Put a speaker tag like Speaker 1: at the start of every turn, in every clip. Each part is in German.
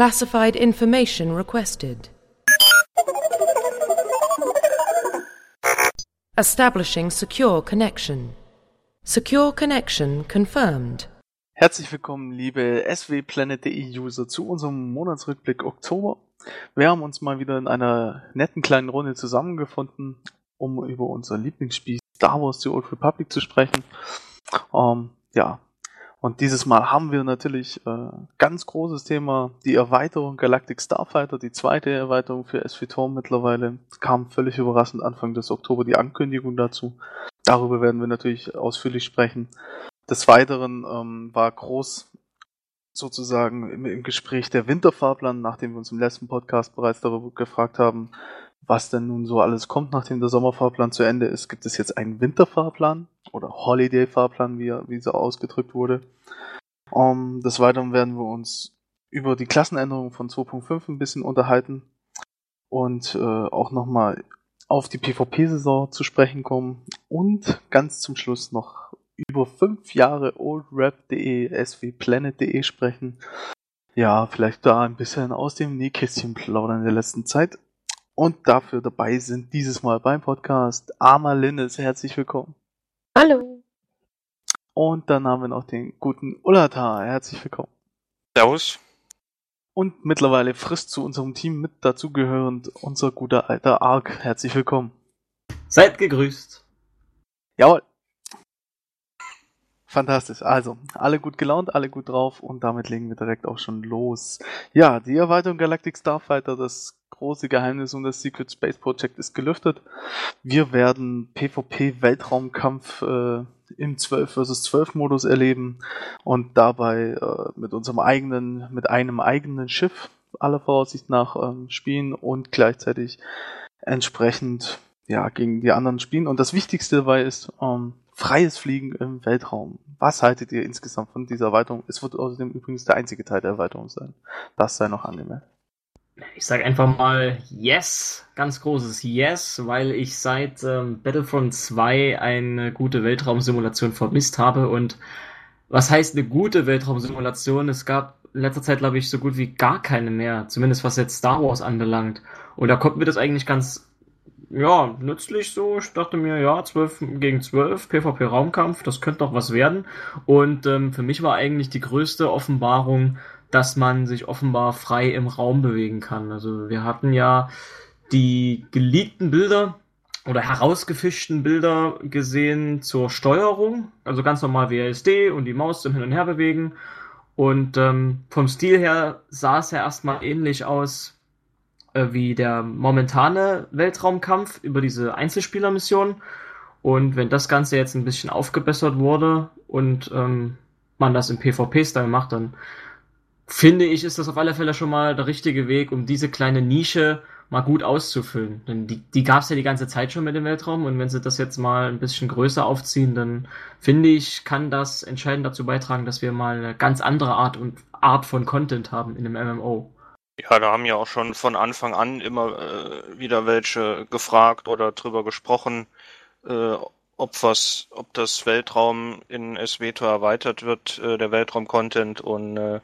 Speaker 1: Classified information requested. Establishing secure connection. Secure connection confirmed.
Speaker 2: Herzlich willkommen, liebe swplanet.de User, zu unserem Monatsrückblick Oktober. Wir haben uns mal wieder in einer netten kleinen Runde zusammengefunden, um über unser Lieblingsspiel Star Wars The Old Republic zu sprechen. Ähm, ja, und dieses Mal haben wir natürlich äh, ganz großes Thema, die Erweiterung Galactic Starfighter, die zweite Erweiterung für SVTOR mittlerweile. Kam völlig überraschend Anfang des Oktober die Ankündigung dazu. Darüber werden wir natürlich ausführlich sprechen. Des Weiteren ähm, war groß sozusagen im, im Gespräch der Winterfahrplan, nachdem wir uns im letzten Podcast bereits darüber gefragt haben, was denn nun so alles kommt, nachdem der Sommerfahrplan zu Ende ist. Gibt es jetzt einen Winterfahrplan oder Holiday-Fahrplan, wie, er, wie so ausgedrückt wurde? Um, des Weiteren werden wir uns über die Klassenänderung von 2.5 ein bisschen unterhalten und äh, auch nochmal auf die PvP-Saison zu sprechen kommen und ganz zum Schluss noch über fünf Jahre oldrap.de, swplanet.de sprechen. Ja, vielleicht da ein bisschen aus dem Nähkästchen plaudern in der letzten Zeit. Und dafür dabei sind dieses Mal beim Podcast Arma Linnes. Herzlich willkommen.
Speaker 3: Hallo.
Speaker 2: Und dann haben wir noch den guten Ulata. Herzlich willkommen.
Speaker 4: Servus.
Speaker 2: Und mittlerweile frisch zu unserem Team mit dazugehörend unser guter alter Ark. Herzlich willkommen.
Speaker 5: Seid gegrüßt.
Speaker 2: Jawohl. Fantastisch. Also, alle gut gelaunt, alle gut drauf und damit legen wir direkt auch schon los. Ja, die Erweiterung Galactic Starfighter, das große Geheimnis um das Secret Space Project ist gelüftet. Wir werden PvP-Weltraumkampf äh, im 12 vs 12 Modus erleben und dabei äh, mit unserem eigenen, mit einem eigenen Schiff aller Voraussicht nach ähm, spielen und gleichzeitig entsprechend ja gegen die anderen spielen. Und das Wichtigste dabei ist, ähm, freies Fliegen im Weltraum. Was haltet ihr insgesamt von dieser Erweiterung? Es wird außerdem übrigens der einzige Teil der Erweiterung sein. Das sei noch angemerkt.
Speaker 5: Ich sage einfach mal Yes, ganz großes Yes, weil ich seit ähm, Battlefront 2 eine gute Weltraumsimulation vermisst habe. Und was heißt eine gute Weltraumsimulation? Es gab in letzter Zeit, glaube ich, so gut wie gar keine mehr, zumindest was jetzt Star Wars anbelangt. Und da konnten wir das eigentlich ganz ja, nützlich so. Ich dachte mir, ja, 12 gegen 12, PvP-Raumkampf, das könnte doch was werden. Und ähm, für mich war eigentlich die größte Offenbarung, dass man sich offenbar frei im Raum bewegen kann. Also wir hatten ja die geleakten Bilder oder herausgefischten Bilder gesehen zur Steuerung, also ganz normal WASD und die Maus zum Hin und Her bewegen. Und ähm, vom Stil her sah es ja erstmal ähnlich aus äh, wie der momentane Weltraumkampf über diese Einzelspielermission. Und wenn das Ganze jetzt ein bisschen aufgebessert wurde und ähm, man das im PvP-Style macht, dann finde ich, ist das auf alle Fälle schon mal der richtige Weg, um diese kleine Nische mal gut auszufüllen. Denn die, die gab es ja die ganze Zeit schon mit dem Weltraum und wenn sie das jetzt mal ein bisschen größer aufziehen, dann finde ich, kann das entscheidend dazu beitragen, dass wir mal eine ganz andere Art und Art von Content haben in einem MMO.
Speaker 4: Ja, da haben ja auch schon von Anfang an immer äh, wieder welche gefragt oder drüber gesprochen, äh, ob was, ob das Weltraum in SWTOR erweitert wird, äh, der Weltraum-Content und äh,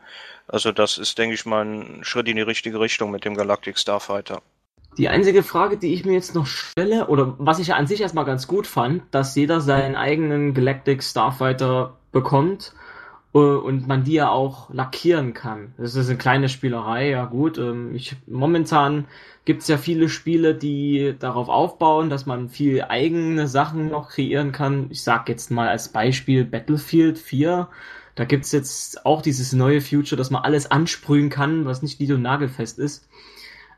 Speaker 4: also das ist, denke ich mal, ein Schritt in die richtige Richtung mit dem Galactic Starfighter.
Speaker 5: Die einzige Frage, die ich mir jetzt noch stelle, oder was ich ja an sich erstmal ganz gut fand, dass jeder seinen eigenen Galactic Starfighter bekommt und man die ja auch lackieren kann. Das ist eine kleine Spielerei, ja gut. Ähm, ich, momentan gibt es ja viele Spiele, die darauf aufbauen, dass man viel eigene Sachen noch kreieren kann. Ich sag jetzt mal als Beispiel Battlefield 4. Da gibt's jetzt auch dieses neue Future, dass man alles ansprühen kann, was nicht nied- und nagelfest ist.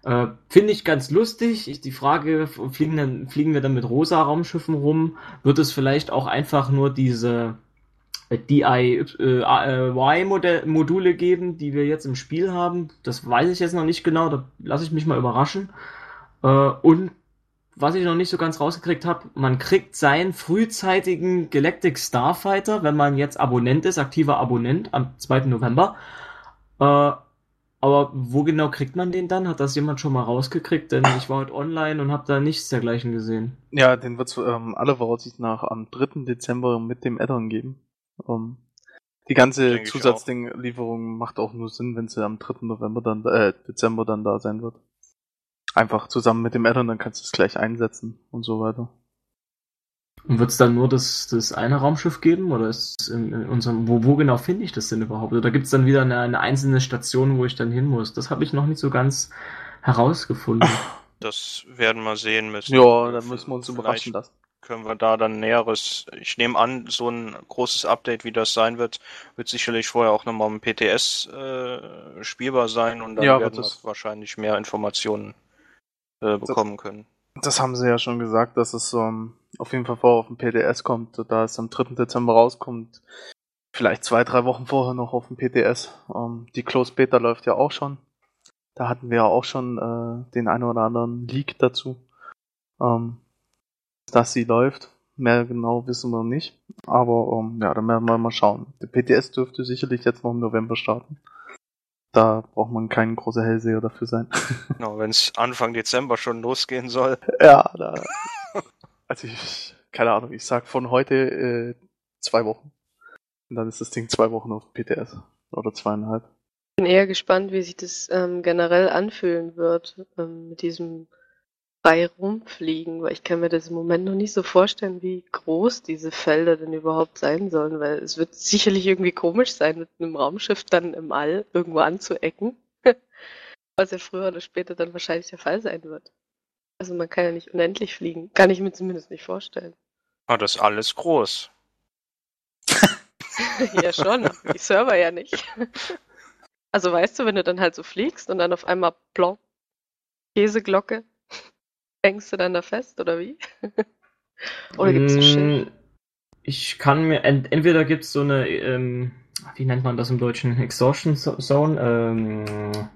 Speaker 5: Äh, Finde ich ganz lustig. Ich, die Frage, fliegen, dann, fliegen wir dann mit rosa Raumschiffen rum? Wird es vielleicht auch einfach nur diese DIY-Module geben, die wir jetzt im Spiel haben. Das weiß ich jetzt noch nicht genau, da lasse ich mich mal überraschen. Äh, und was ich noch nicht so ganz rausgekriegt habe, man kriegt seinen frühzeitigen Galactic Starfighter, wenn man jetzt Abonnent ist, aktiver Abonnent am 2. November. Äh, aber wo genau kriegt man den dann? Hat das jemand schon mal rausgekriegt? Denn ich war heute online und habe da nichts dergleichen gesehen.
Speaker 2: Ja, den wird es ähm, aller Voraussicht nach am 3. Dezember mit dem Addon geben. Um, Die ganze Zusatzding-Lieferung macht auch nur Sinn, wenn sie am 3. November dann, äh, Dezember dann da sein wird. Einfach zusammen mit dem Addon, dann kannst du es gleich einsetzen und so weiter.
Speaker 5: Und wird es dann nur das, das eine Raumschiff geben? Oder ist es in, in unserem. Wo, wo genau finde ich das denn überhaupt? Oder gibt es dann wieder eine, eine einzelne Station, wo ich dann hin muss? Das habe ich noch nicht so ganz herausgefunden.
Speaker 4: Das werden wir sehen müssen.
Speaker 2: Ja, dann müssen wir uns überraschen lassen.
Speaker 4: Können wir da dann Näheres, ich nehme an, so ein großes Update, wie das sein wird, wird sicherlich vorher auch nochmal im PTS äh, spielbar sein und dann
Speaker 2: Ja,
Speaker 4: werden
Speaker 2: wird
Speaker 4: wir
Speaker 2: es.
Speaker 4: wahrscheinlich mehr Informationen äh, bekommen können.
Speaker 2: Das haben sie ja schon gesagt, dass es ähm, auf jeden Fall vorher auf dem PTS kommt, da es am 3. Dezember rauskommt. Vielleicht zwei, drei Wochen vorher noch auf dem PTS. Ähm, die Close Beta läuft ja auch schon. Da hatten wir ja auch schon äh, den einen oder anderen Leak dazu. Ähm, dass sie läuft. Mehr genau wissen wir nicht. Aber ähm, ja, dann werden wir mal schauen. Der PTS dürfte sicherlich jetzt noch im November starten. Da braucht man kein großer Hellseher dafür sein.
Speaker 4: Genau, wenn es Anfang Dezember schon losgehen soll.
Speaker 2: Ja, da. Also ich, keine Ahnung, ich sag von heute äh, zwei Wochen. Und dann ist das Ding zwei Wochen auf PTS. Oder zweieinhalb.
Speaker 3: bin eher gespannt, wie sich das ähm, generell anfühlen wird ähm, mit diesem frei rumfliegen, weil ich kann mir das im Moment noch nicht so vorstellen, wie groß diese Felder denn überhaupt sein sollen, weil es wird sicherlich irgendwie komisch sein, mit einem Raumschiff dann im All irgendwo anzuecken, was ja früher oder später dann wahrscheinlich der Fall sein wird. Also man kann ja nicht unendlich fliegen, kann ich mir zumindest nicht vorstellen.
Speaker 4: Ah, das ist alles groß.
Speaker 3: ja schon, die Server ja nicht. Also weißt du, wenn du dann halt so fliegst und dann auf einmal plonk, Käseglocke, hängst du dann da fest oder wie? oder gibt es ein Schild?
Speaker 5: Mm, Ich kann mir, ent, entweder gibt es so eine, ähm, wie nennt man das im Deutschen? Exhaustion Zo- Zone? Ähm,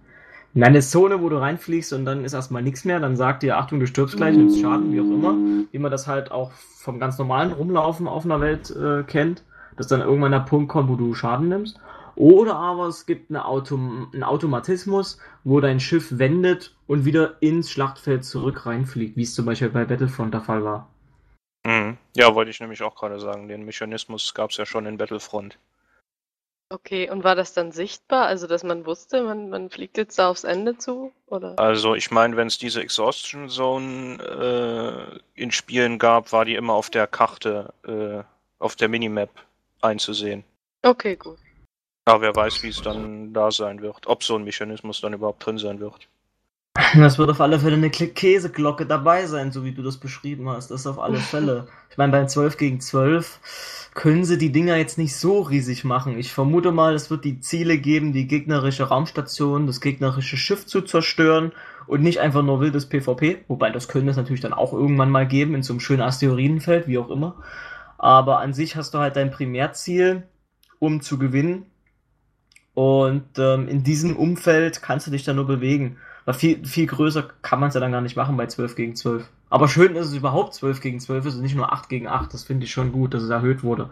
Speaker 5: eine Zone, wo du reinfliegst und dann ist erstmal nichts mehr. Dann sagt dir, Achtung, du stirbst gleich, nimmst Schaden, wie auch immer. Wie man das halt auch vom ganz normalen Rumlaufen auf einer Welt äh, kennt. Dass dann irgendwann der Punkt kommt, wo du Schaden nimmst. Oder aber es gibt eine Autom einen Automatismus, wo dein Schiff wendet und wieder ins Schlachtfeld zurück reinfliegt, wie es zum Beispiel bei Battlefront der Fall war.
Speaker 4: Mhm. Ja, wollte ich nämlich auch gerade sagen. Den Mechanismus gab es ja schon in Battlefront.
Speaker 3: Okay, und war das dann sichtbar? Also, dass man wusste, man, man fliegt jetzt da aufs Ende zu? Oder?
Speaker 4: Also ich meine, wenn es diese Exhaustion Zone äh, in Spielen gab, war die immer auf der Karte, äh, auf der Minimap einzusehen.
Speaker 3: Okay, gut.
Speaker 4: Aber wer weiß, wie es dann da sein wird. Ob so ein Mechanismus dann überhaupt drin sein wird.
Speaker 5: Das wird auf alle Fälle eine Käseglocke dabei sein, so wie du das beschrieben hast. Das auf alle Fälle. Ich meine, beim 12 gegen 12 können sie die Dinger jetzt nicht so riesig machen. Ich vermute mal, es wird die Ziele geben, die gegnerische Raumstation, das gegnerische Schiff zu zerstören und nicht einfach nur wildes PvP. Wobei, das könnte es natürlich dann auch irgendwann mal geben, in so einem schönen Asteroidenfeld, wie auch immer. Aber an sich hast du halt dein Primärziel, um zu gewinnen. Und ähm, in diesem Umfeld kannst du dich dann nur bewegen. Weil viel, viel größer kann man es ja dann gar nicht machen bei 12 gegen 12. Aber schön ist es überhaupt 12 gegen 12 ist und nicht nur 8 gegen 8. Das finde ich schon gut, dass es erhöht wurde.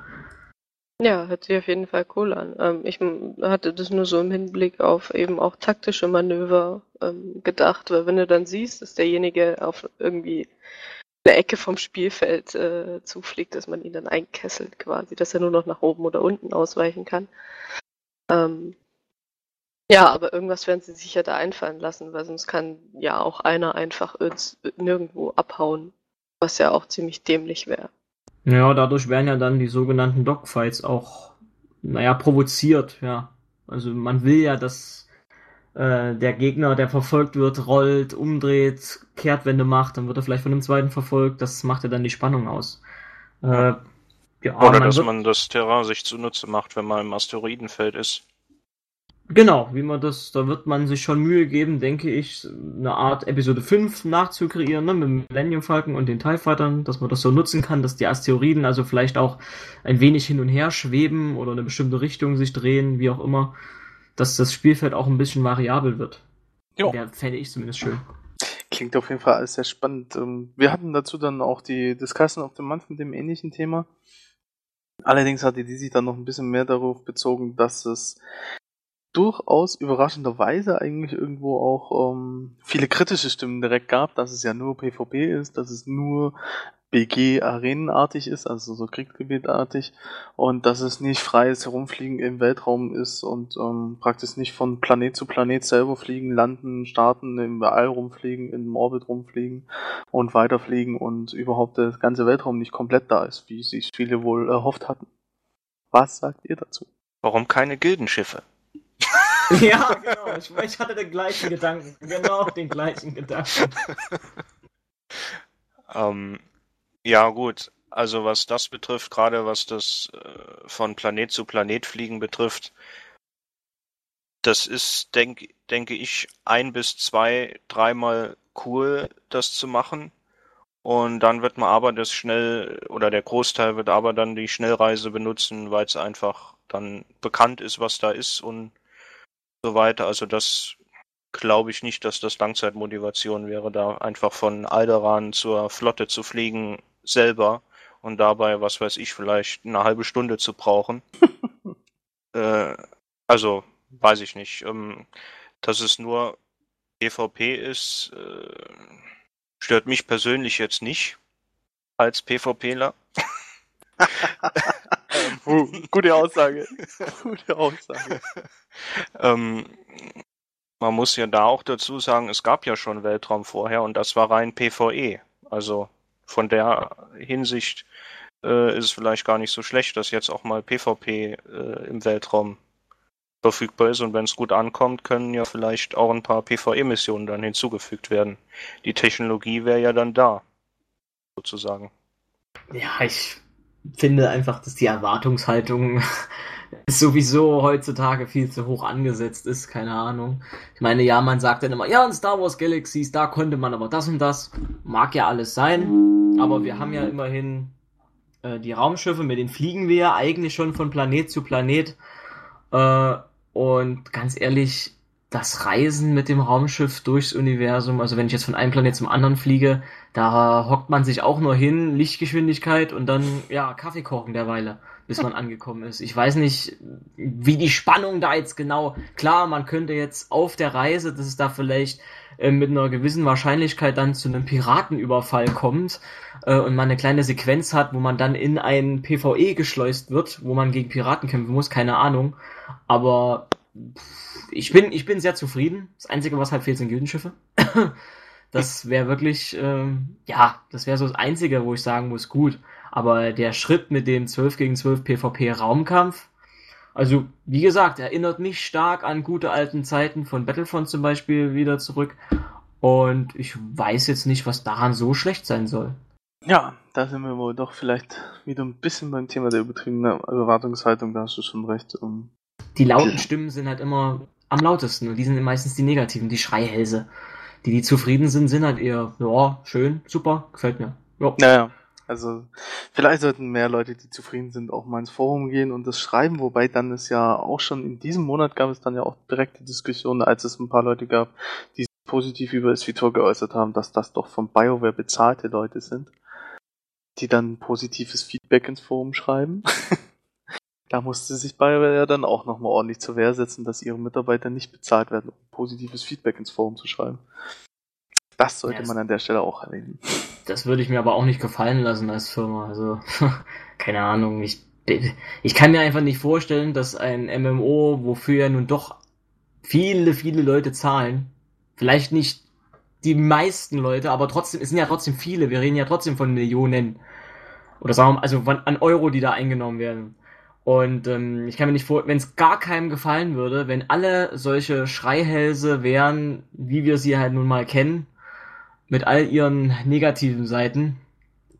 Speaker 3: Ja, hört sich auf jeden Fall cool an. Ähm, ich hatte das nur so im Hinblick auf eben auch taktische Manöver ähm, gedacht, weil wenn du dann siehst, dass derjenige auf irgendwie eine Ecke vom Spielfeld äh, zufliegt, dass man ihn dann einkesselt quasi, dass er nur noch nach oben oder unten ausweichen kann. Ähm, ja, aber irgendwas werden sie sicher da einfallen lassen, weil sonst kann ja auch einer einfach nirgendwo abhauen, was ja auch ziemlich dämlich wäre.
Speaker 5: Ja, dadurch werden ja dann die sogenannten Dogfights auch, naja, provoziert, ja. Also man will ja, dass äh, der Gegner, der verfolgt wird, rollt, umdreht, Kehrtwende macht, dann wird er vielleicht von dem zweiten verfolgt. Das macht ja dann die Spannung aus. Äh, ja,
Speaker 4: Oder
Speaker 5: man
Speaker 4: dass man das Terrain sich zunutze macht, wenn man im Asteroidenfeld ist.
Speaker 5: Genau, wie man das, da wird man sich schon Mühe geben, denke ich, eine Art Episode 5 nachzukreieren, ne, mit dem Millennium Falcon und den TIE Fightern, dass man das so nutzen kann, dass die Asteroiden also vielleicht auch ein wenig hin und her schweben oder in eine bestimmte Richtung sich drehen, wie auch immer, dass das Spielfeld auch ein bisschen variabel wird.
Speaker 2: Jo.
Speaker 5: Ja, fände ich zumindest schön.
Speaker 2: Klingt auf jeden Fall alles sehr spannend. Ähm, Wir hatten dazu dann auch die Discussion of the Month mit dem ähnlichen Thema. Allerdings hatte die sich dann noch ein bisschen mehr darauf bezogen, dass es durchaus überraschenderweise eigentlich irgendwo auch ähm, viele kritische Stimmen direkt gab, dass es ja nur PvP ist, dass es nur BG-Arenenartig ist, also so Kriegsgebietartig, und dass es nicht freies Herumfliegen im Weltraum ist und ähm, praktisch nicht von Planet zu Planet selber fliegen, landen, starten, im All rumfliegen, im Orbit rumfliegen und weiterfliegen und überhaupt der ganze Weltraum nicht komplett da ist, wie sich viele wohl erhofft hatten. Was sagt ihr dazu?
Speaker 4: Warum keine Gildenschiffe?
Speaker 5: ja, genau. Ich, ich hatte den gleichen Gedanken. Genau den gleichen Gedanken.
Speaker 4: ähm, ja, gut. Also was das betrifft, gerade was das äh, von Planet zu Planet fliegen betrifft, das ist, denke denke ich, ein bis zwei, dreimal cool, das zu machen. Und dann wird man aber das schnell, oder der Großteil wird aber dann die Schnellreise benutzen, weil es einfach dann bekannt ist, was da ist und so weiter. Also das glaube ich nicht, dass das Langzeitmotivation wäre, da einfach von Alderan zur Flotte zu fliegen selber und dabei, was weiß ich, vielleicht eine halbe Stunde zu brauchen. äh, also, weiß ich nicht. Ähm, dass es nur PvP ist, äh, stört mich persönlich jetzt nicht als PvPler.
Speaker 2: uh, gute Aussage. gute Aussage.
Speaker 4: ähm, man muss ja da auch dazu sagen, es gab ja schon Weltraum vorher und das war rein PvE. Also von der Hinsicht äh, ist es vielleicht gar nicht so schlecht, dass jetzt auch mal PvP äh, im Weltraum verfügbar ist und wenn es gut ankommt, können ja vielleicht auch ein paar PvE-Missionen dann hinzugefügt werden. Die Technologie wäre ja dann da, sozusagen.
Speaker 5: Ja, ich finde einfach, dass die Erwartungshaltung sowieso heutzutage viel zu hoch angesetzt ist, keine Ahnung. Ich meine, ja, man sagt dann immer, ja, in Star Wars Galaxies, da konnte man aber das und das. Mag ja alles sein, aber wir haben ja immerhin äh, die Raumschiffe, mit denen fliegen wir ja eigentlich schon von Planet zu Planet. Äh, und ganz ehrlich, das Reisen mit dem Raumschiff durchs Universum, also wenn ich jetzt von einem Planet zum anderen fliege, da hockt man sich auch nur hin, Lichtgeschwindigkeit und dann, ja, Kaffee kochen derweile, bis man angekommen ist. Ich weiß nicht, wie die Spannung da jetzt genau, klar, man könnte jetzt auf der Reise, dass es da vielleicht äh, mit einer gewissen Wahrscheinlichkeit dann zu einem Piratenüberfall kommt äh, und man eine kleine Sequenz hat, wo man dann in ein PvE geschleust wird, wo man gegen Piraten kämpfen muss, keine Ahnung. Aber ich bin, ich bin sehr zufrieden. Das Einzige, was halt fehlt, sind Gildenschiffe. das wäre wirklich, ähm, ja, das wäre so das Einzige, wo ich sagen muss, gut. Aber der Schritt mit dem 12 gegen 12 PvP Raumkampf, also wie gesagt, erinnert mich stark an gute alten Zeiten von Battlefront zum Beispiel wieder zurück. Und ich weiß jetzt nicht, was daran so schlecht sein soll.
Speaker 2: Ja, da sind wir wohl doch vielleicht wieder ein bisschen beim Thema der übertriebenen Erwartungshaltung, da hast du schon recht. Um
Speaker 5: die lauten Stimmen sind halt immer am lautesten und die sind meistens die negativen, die Schreihälse. Die, die zufrieden sind, sind halt eher, ja, schön, super, gefällt mir.
Speaker 2: Ja. Naja, also vielleicht sollten mehr Leute, die zufrieden sind, auch mal ins Forum gehen und das schreiben, wobei dann ist ja auch schon in diesem Monat gab es dann ja auch direkte Diskussionen, als es ein paar Leute gab, die sich positiv über das Vitor geäußert haben, dass das doch von BioWare bezahlte Leute sind, die dann positives Feedback ins Forum schreiben. Da musste sich BioWare ja dann auch nochmal ordentlich zur Wehr setzen, dass ihre Mitarbeiter nicht bezahlt werden, um positives Feedback ins Forum zu schreiben. Das sollte ja, man an der Stelle auch erwähnen.
Speaker 5: Das würde ich mir aber auch nicht gefallen lassen als Firma. Also, keine Ahnung. Ich, ich kann mir einfach nicht vorstellen, dass ein MMO, wofür ja nun doch viele, viele Leute zahlen, vielleicht nicht die meisten Leute, aber trotzdem, es sind ja trotzdem viele, wir reden ja trotzdem von Millionen. Oder sagen wir mal, also an Euro, die da eingenommen werden. Und ähm, ich kann mir nicht vor, wenn es gar keinem gefallen würde, wenn alle solche Schreihälse wären, wie wir sie halt nun mal kennen, mit all ihren negativen Seiten,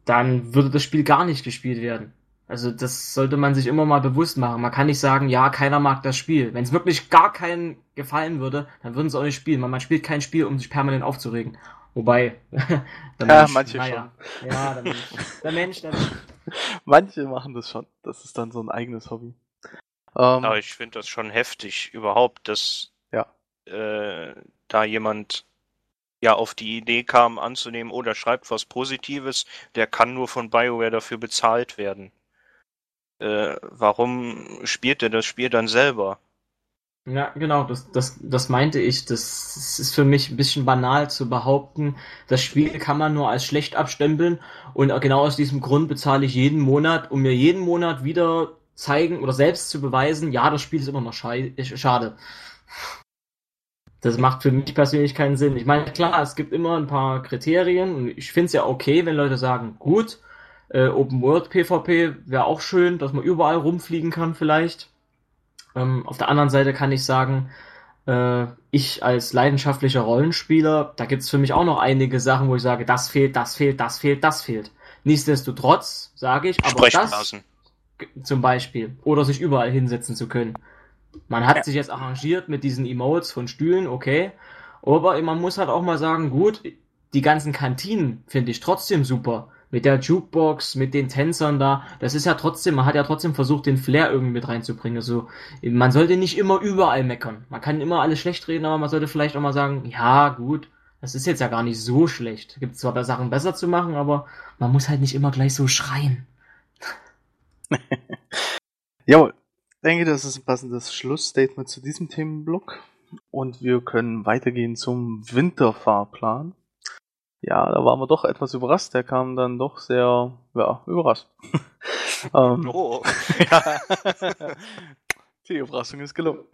Speaker 5: dann würde das Spiel gar nicht gespielt werden. Also das sollte man sich immer mal bewusst machen. Man kann nicht sagen, ja, keiner mag das Spiel. Wenn es wirklich gar keinen gefallen würde, dann würden sie auch nicht spielen. Man, man spielt kein Spiel, um sich permanent aufzuregen. Wobei,
Speaker 2: der ja, Mensch, manche naja,
Speaker 5: schon. Ja, der Mensch, der Mensch, der Mensch.
Speaker 2: Manche machen das schon. Das ist dann so ein eigenes Hobby.
Speaker 4: Ähm, Aber ich finde das schon heftig, überhaupt, dass
Speaker 2: ja.
Speaker 4: äh, da jemand ja auf die Idee kam anzunehmen, oder oh, schreibt was Positives, der kann nur von BioWare dafür bezahlt werden. Äh, warum spielt er das Spiel dann selber?
Speaker 5: Ja, genau, das, das, das meinte ich. Das ist für mich ein bisschen banal zu behaupten, das Spiel kann man nur als schlecht abstempeln und genau aus diesem Grund bezahle ich jeden Monat, um mir jeden Monat wieder zeigen oder selbst zu beweisen, ja, das Spiel ist immer noch schade. Das macht für mich persönlich keinen Sinn. Ich meine, klar, es gibt immer ein paar Kriterien und ich finde es ja okay, wenn Leute sagen, gut, äh, Open World PvP wäre auch schön, dass man überall rumfliegen kann vielleicht. Ähm, auf der anderen Seite kann ich sagen, äh, ich als leidenschaftlicher Rollenspieler, da gibt es für mich auch noch einige Sachen, wo ich sage, das fehlt, das fehlt, das fehlt, das fehlt. Nichtsdestotrotz sage ich, aber das zum Beispiel oder sich überall hinsetzen zu können. Man hat ja. sich jetzt arrangiert mit diesen Emotes von Stühlen, okay, aber man muss halt auch mal sagen, gut, die ganzen Kantinen finde ich trotzdem super mit der Jukebox, mit den Tänzern da, das ist ja trotzdem, man hat ja trotzdem versucht, den Flair irgendwie mit reinzubringen. Also, man sollte nicht immer überall meckern. Man kann immer alles schlecht reden, aber man sollte vielleicht auch mal sagen, ja, gut, das ist jetzt ja gar nicht so schlecht. Gibt zwar Sachen besser zu machen, aber man muss halt nicht immer gleich so schreien.
Speaker 2: Jawohl. Ich denke, das ist ein passendes Schlussstatement zu diesem Themenblock. Und wir können weitergehen zum Winterfahrplan. Ja, da waren wir doch etwas überrascht. Der kam dann doch sehr, ja, überrascht. ähm, oh. Die Überraschung ist gelungen.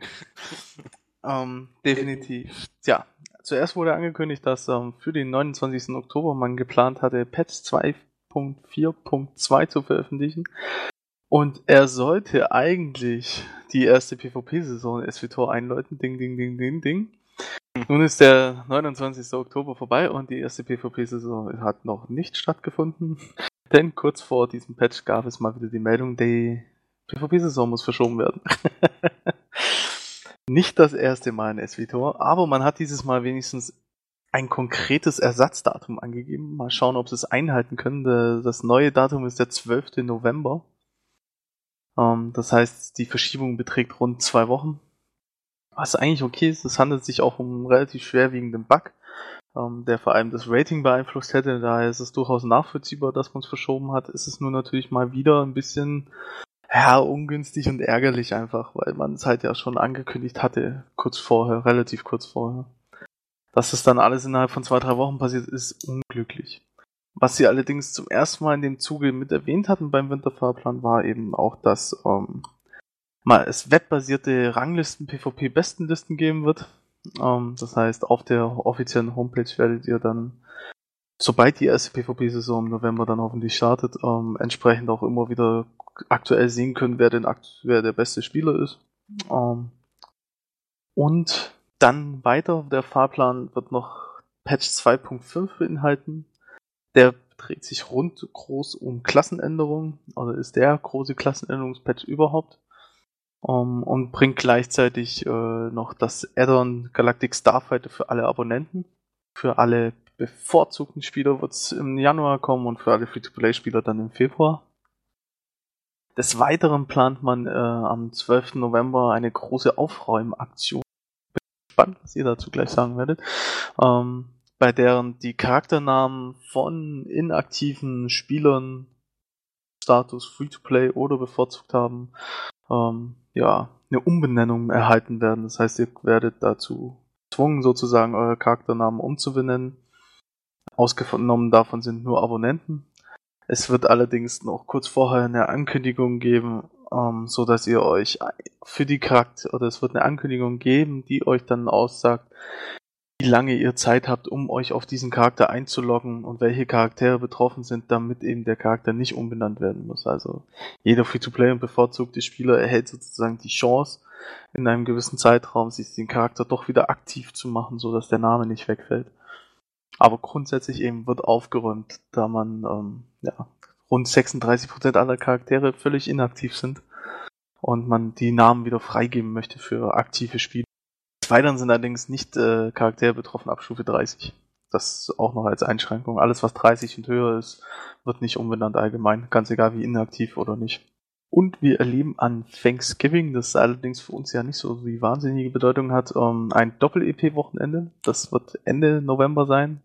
Speaker 2: ähm, definitiv. Tja, zuerst wurde angekündigt, dass ähm, für den 29. Oktober man geplant hatte, Patch 2.4.2 zu veröffentlichen. Und er sollte eigentlich die erste PvP-Saison SWTOR einläuten. Ding, ding, ding, ding, ding. Nun ist der 29. Oktober vorbei und die erste PvP-Saison hat noch nicht stattgefunden. Denn kurz vor diesem Patch gab es mal wieder die Meldung, die PvP-Saison muss verschoben werden. nicht das erste Mal in SWTOR, aber man hat dieses Mal wenigstens ein konkretes Ersatzdatum angegeben. Mal schauen, ob sie es einhalten können. Das neue Datum ist der 12. November. Ähm, das heißt, die Verschiebung beträgt rund zwei Wochen. Was eigentlich okay ist, es handelt sich auch um einen relativ schwerwiegenden Bug, ähm, der vor allem das Rating beeinflusst hätte. Daher ist es durchaus nachvollziehbar, dass man es verschoben hat. Ist es nur natürlich mal wieder ein bisschen ja, ungünstig und ärgerlich einfach, weil man es halt ja schon angekündigt hatte, kurz vorher, relativ kurz vorher. Dass es dann alles innerhalb von zwei, drei Wochen passiert, ist unglücklich. Was sie allerdings zum ersten Mal in dem Zuge mit erwähnt hatten beim Winterfahrplan, war eben auch, dass ähm, mal es webbasierte Ranglisten, PvP-Bestenlisten geben wird. Ähm, das heißt, auf der offiziellen Homepage werdet ihr dann, sobald die erste PvP-Saison im November dann hoffentlich startet, ähm, entsprechend auch immer wieder aktuell sehen können, wer, denn wer der beste Spieler ist. Ähm, und dann weiter, der Fahrplan wird noch Patch 2.5 beinhalten. Der dreht sich rund groß um Klassenänderungen, also ist der große Klassenänderungspatch überhaupt um, und bringt gleichzeitig äh, noch das Add-on Galactic Starfighter für alle Abonnenten. Für alle bevorzugten Spieler wird es im Januar kommen und für alle Free-to-Play-Spieler dann im Februar. Des Weiteren plant man äh, am 12. November eine große Aufräumaktion. Bin gespannt, was ihr dazu gleich sagen werdet. Ähm, bei deren die Charakternamen von inaktiven Spielern Status Free-to-Play oder bevorzugt haben, ähm, ja, eine Umbenennung erhalten werden. Das heißt, ihr werdet dazu gezwungen, sozusagen eure Charakternamen umzubenennen. Ausgenommen davon sind nur Abonnenten. Es wird allerdings noch kurz vorher eine Ankündigung geben, ähm, so dass ihr euch für die Charakter oder es wird eine Ankündigung geben, die euch dann aussagt, wie lange ihr Zeit habt, um euch auf diesen Charakter einzuloggen und welche Charaktere betroffen sind, damit eben der Charakter nicht umbenannt werden muss. Also jeder Free-to-Play und bevorzugte Spieler erhält sozusagen die Chance, in einem gewissen Zeitraum sich den Charakter doch wieder aktiv zu machen, so dass der Name nicht wegfällt. Aber grundsätzlich eben wird aufgeräumt, da man ähm, ja, rund 36% aller Charaktere völlig inaktiv sind und man die Namen wieder freigeben möchte für aktive Spieler. Weiteren sind allerdings nicht äh, Charaktere betroffen ab Stufe 30. Das auch noch als Einschränkung. Alles, was 30 und höher ist, wird nicht umbenannt allgemein. Ganz egal, wie inaktiv oder nicht. Und wir erleben an Thanksgiving, das allerdings für uns ja nicht so die wahnsinnige Bedeutung hat, ähm, ein Doppel-EP-Wochenende. Das wird Ende November sein.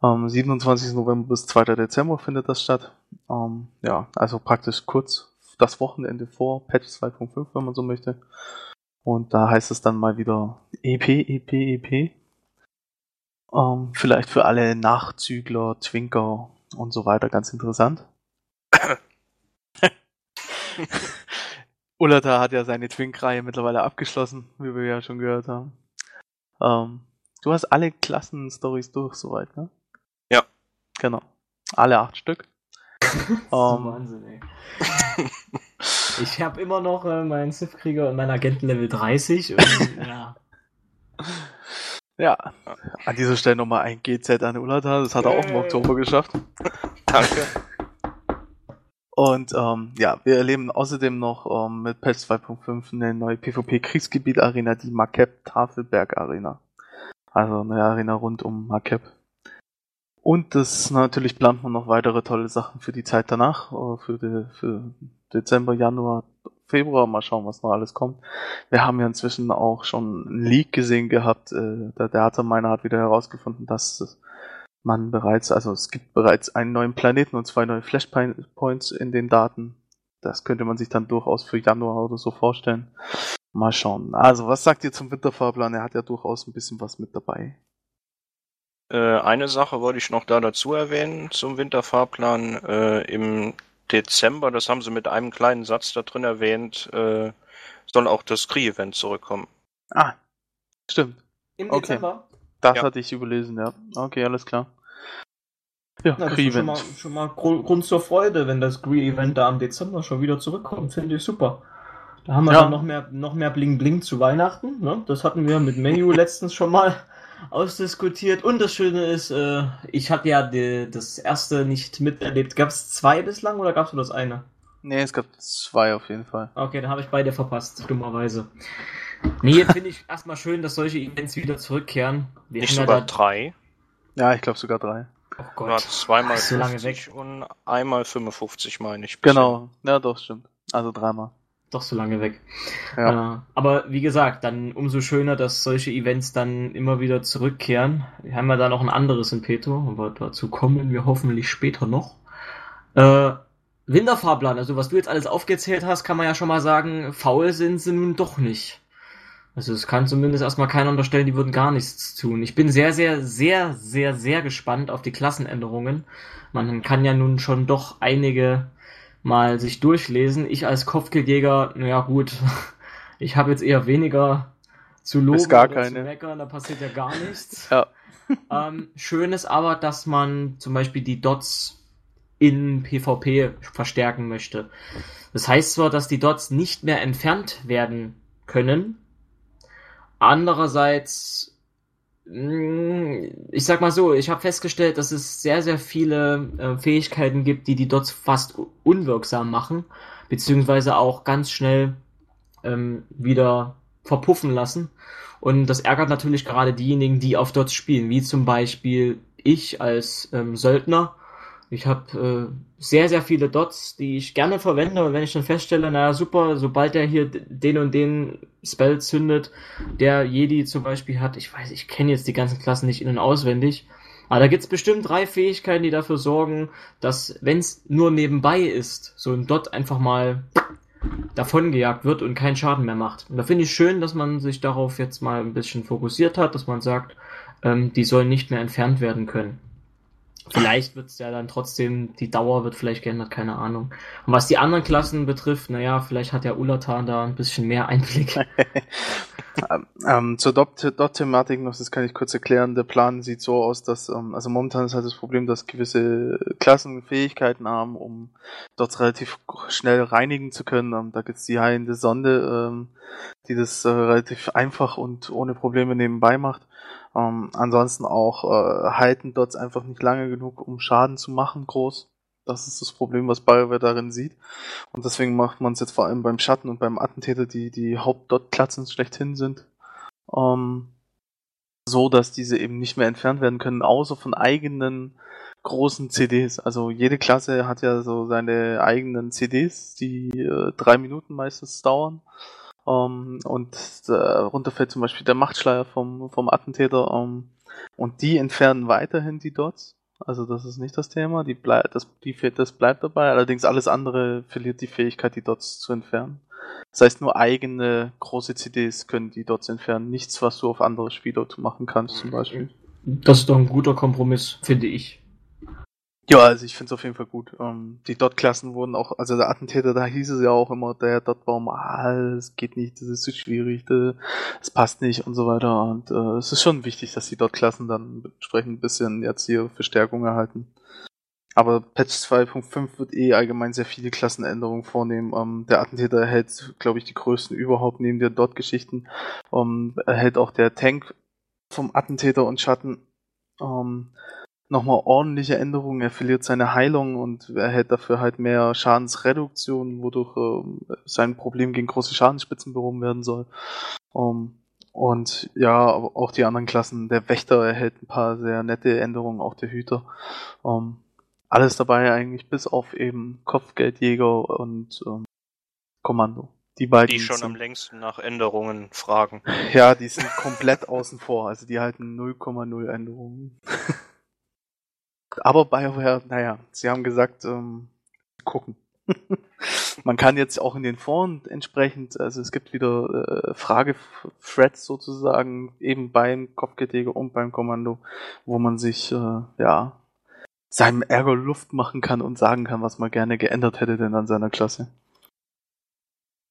Speaker 2: Am 27. November bis 2. Dezember findet das statt. Ähm, ja, also praktisch kurz das Wochenende vor Patch 2.5, wenn man so möchte. Und da heißt es dann mal wieder EP, EP, EP. Ähm, vielleicht für alle Nachzügler, Twinker und so weiter ganz interessant. Ullata hat ja seine Twink-Reihe mittlerweile abgeschlossen, wie wir ja schon gehört haben. Ähm, du hast alle Klassen-Stories durch, soweit, ne?
Speaker 4: Ja.
Speaker 2: Genau. Alle acht Stück.
Speaker 5: Oh,
Speaker 2: Ähm,
Speaker 5: Wahnsinn, ey. ich habe immer noch äh, meinen Sith-Krieger und meinen Agenten Level 30 und ja.
Speaker 2: ja, an dieser Stelle nochmal ein GZ an Ullata, das hat er auch im. Oktober geschafft.
Speaker 4: Danke.
Speaker 2: Und ähm, ja, wir erleben außerdem noch ähm, mit Patch 2.5 eine neue PvP-Kriegsgebiet-Arena, die Markep Tafelberg Arena. Also eine Arena rund um Markep. Und das natürlich plant man noch weitere tolle Sachen für die Zeit danach, äh, für, die, für Dezember, Januar, Februar. Mal schauen, was noch alles kommt. Wir haben ja inzwischen auch schon einen Leak gesehen gehabt. Äh, der Dataminer hat wieder herausgefunden, dass man bereits, also es gibt bereits einen neuen Planeten und zwei neue Flashpoints in den Daten. Das könnte man sich dann durchaus für Januar oder so vorstellen. Mal schauen. Also, was sagt ihr zum Winterfahrplan? Er hat ja durchaus ein bisschen was mit dabei.
Speaker 4: Äh, eine Sache wollte ich noch da dazu erwähnen zum Winterfahrplan. Äh, Im Dezember, das haben sie mit einem kleinen Satz da drin erwähnt, äh, soll auch das Kree-Event zurückkommen.
Speaker 2: Ah, stimmt.
Speaker 5: Im
Speaker 2: Okay.
Speaker 5: Dezember?
Speaker 2: Das
Speaker 4: Ja.
Speaker 2: hatte ich überlesen, ja. Okay, alles klar. Ja,
Speaker 5: Na, das ist schon mal,
Speaker 2: Kree-Event.
Speaker 5: schon mal Grund, zur Freude, wenn das Gree-Event da im Dezember schon wieder zurückkommt. Finde ich super. Da haben wir
Speaker 2: Ja.
Speaker 5: dann noch mehr, noch mehr Bling Bling zu Weihnachten. Ne? Das hatten wir mit Mayu letztens schon mal ausdiskutiert. Und das Schöne ist, äh, ich hatte ja die, das erste nicht miterlebt. Gab es zwei bislang oder gab es nur das eine?
Speaker 2: Nee, es gab zwei auf jeden Fall.
Speaker 5: Okay, dann habe ich beide verpasst, dummerweise. Nee, finde ich erstmal schön, dass solche Events wieder zurückkehren. Wir
Speaker 4: Nicht sogar
Speaker 5: ja da,
Speaker 4: drei,
Speaker 2: Ja, ich glaube sogar drei.
Speaker 5: oh
Speaker 4: ja,
Speaker 5: Gott,
Speaker 4: zweimal
Speaker 5: so lange
Speaker 4: 50 und einmal 55, meine ich. bisher.
Speaker 2: Genau. Ja, doch, stimmt. Also dreimal.
Speaker 5: Doch so lange weg.
Speaker 2: Ja.
Speaker 5: Äh, aber wie gesagt, dann umso schöner, dass solche Events dann immer wieder zurückkehren. Wir haben ja da noch ein anderes in petto, aber dazu kommen wir hoffentlich später noch. Äh, Winterfahrplan, also was du jetzt alles aufgezählt hast, kann man ja schon mal sagen, faul sind sie nun doch nicht. Also es kann zumindest erstmal keiner unterstellen, die würden gar nichts tun. Ich bin sehr, sehr, sehr, sehr, sehr gespannt auf die Klassenänderungen. Man kann ja nun schon doch einige mal sich durchlesen. Ich als Kopfgeldjäger, naja gut, ich habe jetzt eher weniger zu loben
Speaker 2: Ist gar
Speaker 5: oder zu
Speaker 2: keine.
Speaker 5: meckern, da passiert ja gar nichts.
Speaker 2: Ja.
Speaker 5: ähm, schön ist aber, dass man zum Beispiel die Dots in PvP verstärken möchte. Das heißt zwar, dass die Dots nicht mehr entfernt werden können, andererseits ich sag mal so, ich habe festgestellt, dass es sehr, sehr viele äh, Fähigkeiten gibt, die die Dots fast unwirksam machen, beziehungsweise auch ganz schnell ähm, wieder verpuffen lassen. Und das ärgert natürlich gerade diejenigen, die auf Dots spielen, wie zum Beispiel ich als ähm, Söldner. Ich habe äh, sehr, sehr viele Dots, die ich gerne verwende. Und wenn ich dann feststelle, naja, super, sobald er hier den und den Spell zündet, der Jedi zum Beispiel hat, ich weiß, ich kenne jetzt die ganzen Klassen nicht in- und auswendig, aber da gibt's bestimmt drei Fähigkeiten, die dafür sorgen, dass, wenn's nur nebenbei ist, so ein Dot einfach mal davongejagt wird und keinen Schaden mehr macht. Und da finde ich schön, dass man sich darauf jetzt mal ein bisschen fokussiert hat, dass man sagt, ähm, die sollen nicht mehr entfernt werden können. Vielleicht wird's ja dann trotzdem, die Dauer wird vielleicht geändert, keine Ahnung. Und was die anderen Klassen betrifft, naja, vielleicht hat ja Ulatan da ein bisschen mehr Einblick.
Speaker 2: Ähm, ähm, zur Dot- Dot-Thematik noch, das kann ich kurz erklären. Der Plan sieht so aus, dass, ähm, also momentan ist halt das Problem, dass gewisse Klassen Fähigkeiten haben, um Dots relativ schnell reinigen zu können. Ähm, da gibt's die heilende Sonde, ähm, die das äh, relativ einfach und ohne Probleme nebenbei macht. Ähm, ansonsten auch äh, halten Dots einfach nicht lange genug, um Schaden zu machen, groß. Das ist das Problem, was BioWare darin sieht. Und deswegen macht man es jetzt vor allem beim Schatten und beim Attentäter, die die Haupt-Dot-Klatzen schlechthin sind, ähm, so, dass diese eben nicht mehr entfernt werden können, außer von eigenen großen CDs. Also jede Klasse hat ja so seine eigenen CDs, die äh, drei Minuten meistens dauern. Ähm, und darunter fällt zum Beispiel der Machtschleier vom, vom Attentäter. Ähm, und die entfernen weiterhin die Dots. Also das ist nicht das Thema. Die blei das, die, das bleibt dabei. Allerdings alles andere verliert die Fähigkeit, die Dots zu entfernen. Das heißt, nur eigene große CDs können die dort entfernen. Nichts, was du auf andere Spiele machen kannst, zum Beispiel.
Speaker 5: Das ist doch ein guter Kompromiss, finde ich.
Speaker 2: Ja, also ich finde es auf jeden Fall gut. Ähm, die Dot-Klassen wurden auch, also der Attentäter, da hieß es ja auch immer, der Dot-Baum, ah, es geht nicht, das ist zu schwierig, es passt nicht und so weiter. Und äh, es ist schon wichtig, dass die Dot-Klassen dann entsprechend ein bisschen jetzt hier Verstärkung erhalten. Aber Patch 2.5 wird eh allgemein sehr viele Klassenänderungen vornehmen. Ähm, der Attentäter erhält, glaube ich, die größten überhaupt neben der Dot-Geschichten. Ähm, erhält auch der Tank vom Attentäter und Schatten. Ähm, nochmal ordentliche Änderungen. Er verliert seine Heilung und erhält dafür halt mehr Schadensreduktion, wodurch äh, sein Problem gegen große Schadensspitzen behoben werden soll. Um, ähm, und ja, auch die anderen Klassen. Der Wächter erhält ein paar sehr nette Änderungen, auch der Hüter. Um, ähm, alles dabei eigentlich, bis auf eben Kopfgeldjäger und ähm, Kommando.
Speaker 4: Die beiden. Die schon sind, am längsten nach Änderungen fragen.
Speaker 2: Ja, die sind komplett außen vor. Also die halten 0,0 Änderungen. Aber BioWare, naja, sie haben gesagt, ähm, gucken. Man kann jetzt auch in den Foren entsprechend, also es gibt wieder äh, Frage-Threads sozusagen, eben beim Kopfgeldjäger und beim Kommando, wo man sich, äh, ja, seinem Ärger Luft machen kann und sagen kann, was man gerne geändert hätte denn an seiner Klasse.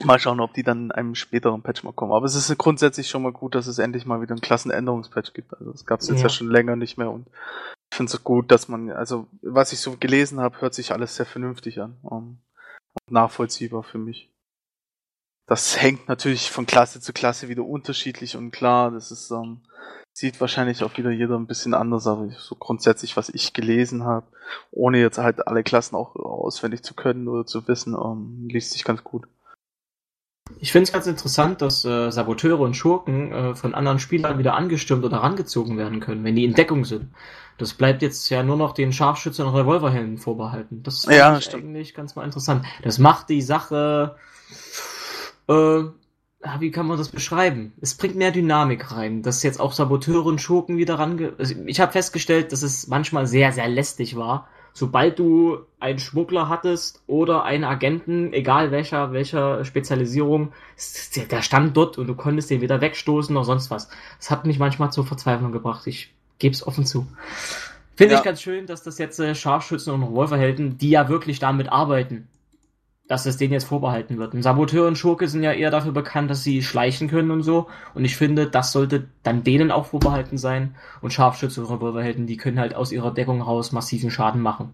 Speaker 2: Mal schauen, ob die dann in einem späteren Patch mal kommen. Aber es ist grundsätzlich schon mal gut, dass es endlich mal wieder einen Klassenänderungspatch gibt. Also es gab es jetzt ja. ja schon länger nicht mehr und ich finde es gut, dass man, also was ich so gelesen habe, hört sich alles sehr vernünftig an um, und nachvollziehbar für mich. Das hängt natürlich von Klasse zu Klasse wieder unterschiedlich und klar, das ist ähm, sieht wahrscheinlich auch wieder jeder ein bisschen anders, aber so grundsätzlich, was ich gelesen habe, ohne jetzt halt alle Klassen auch auswendig zu können oder zu wissen, ähm, liest sich ganz gut.
Speaker 5: Ich finde es ganz interessant, dass äh, Saboteure und Schurken äh, von anderen Spielern wieder angestürmt oder rangezogen werden können, wenn die in Deckung sind. Das bleibt jetzt ja nur noch den Scharfschützen und Revolverhelden vorbehalten. Das ist ja, eigentlich ganz mal interessant. Das macht die Sache, äh, wie kann man das beschreiben? Es bringt mehr Dynamik rein, dass jetzt auch Saboteure und Schurken wieder range... Also ich habe festgestellt, dass es manchmal sehr, sehr lästig war, sobald du einen Schmuggler hattest oder einen Agenten, egal welcher, welcher Spezialisierung, der stand dort und du konntest den wieder wegstoßen oder sonst was. Das hat mich manchmal zur Verzweiflung gebracht. Ich gebe es offen zu. Finde ja. ich ganz schön, dass das jetzt äh, Scharfschützen und Revolverhelden, die ja wirklich damit arbeiten, dass es denen jetzt vorbehalten wird. Ein Saboteur und Schurke sind ja eher dafür bekannt, dass sie schleichen können und so. Und ich finde, das sollte dann denen auch vorbehalten sein. Und Scharfschütze und Revolverhelden, die können halt aus ihrer Deckung raus massiven Schaden machen.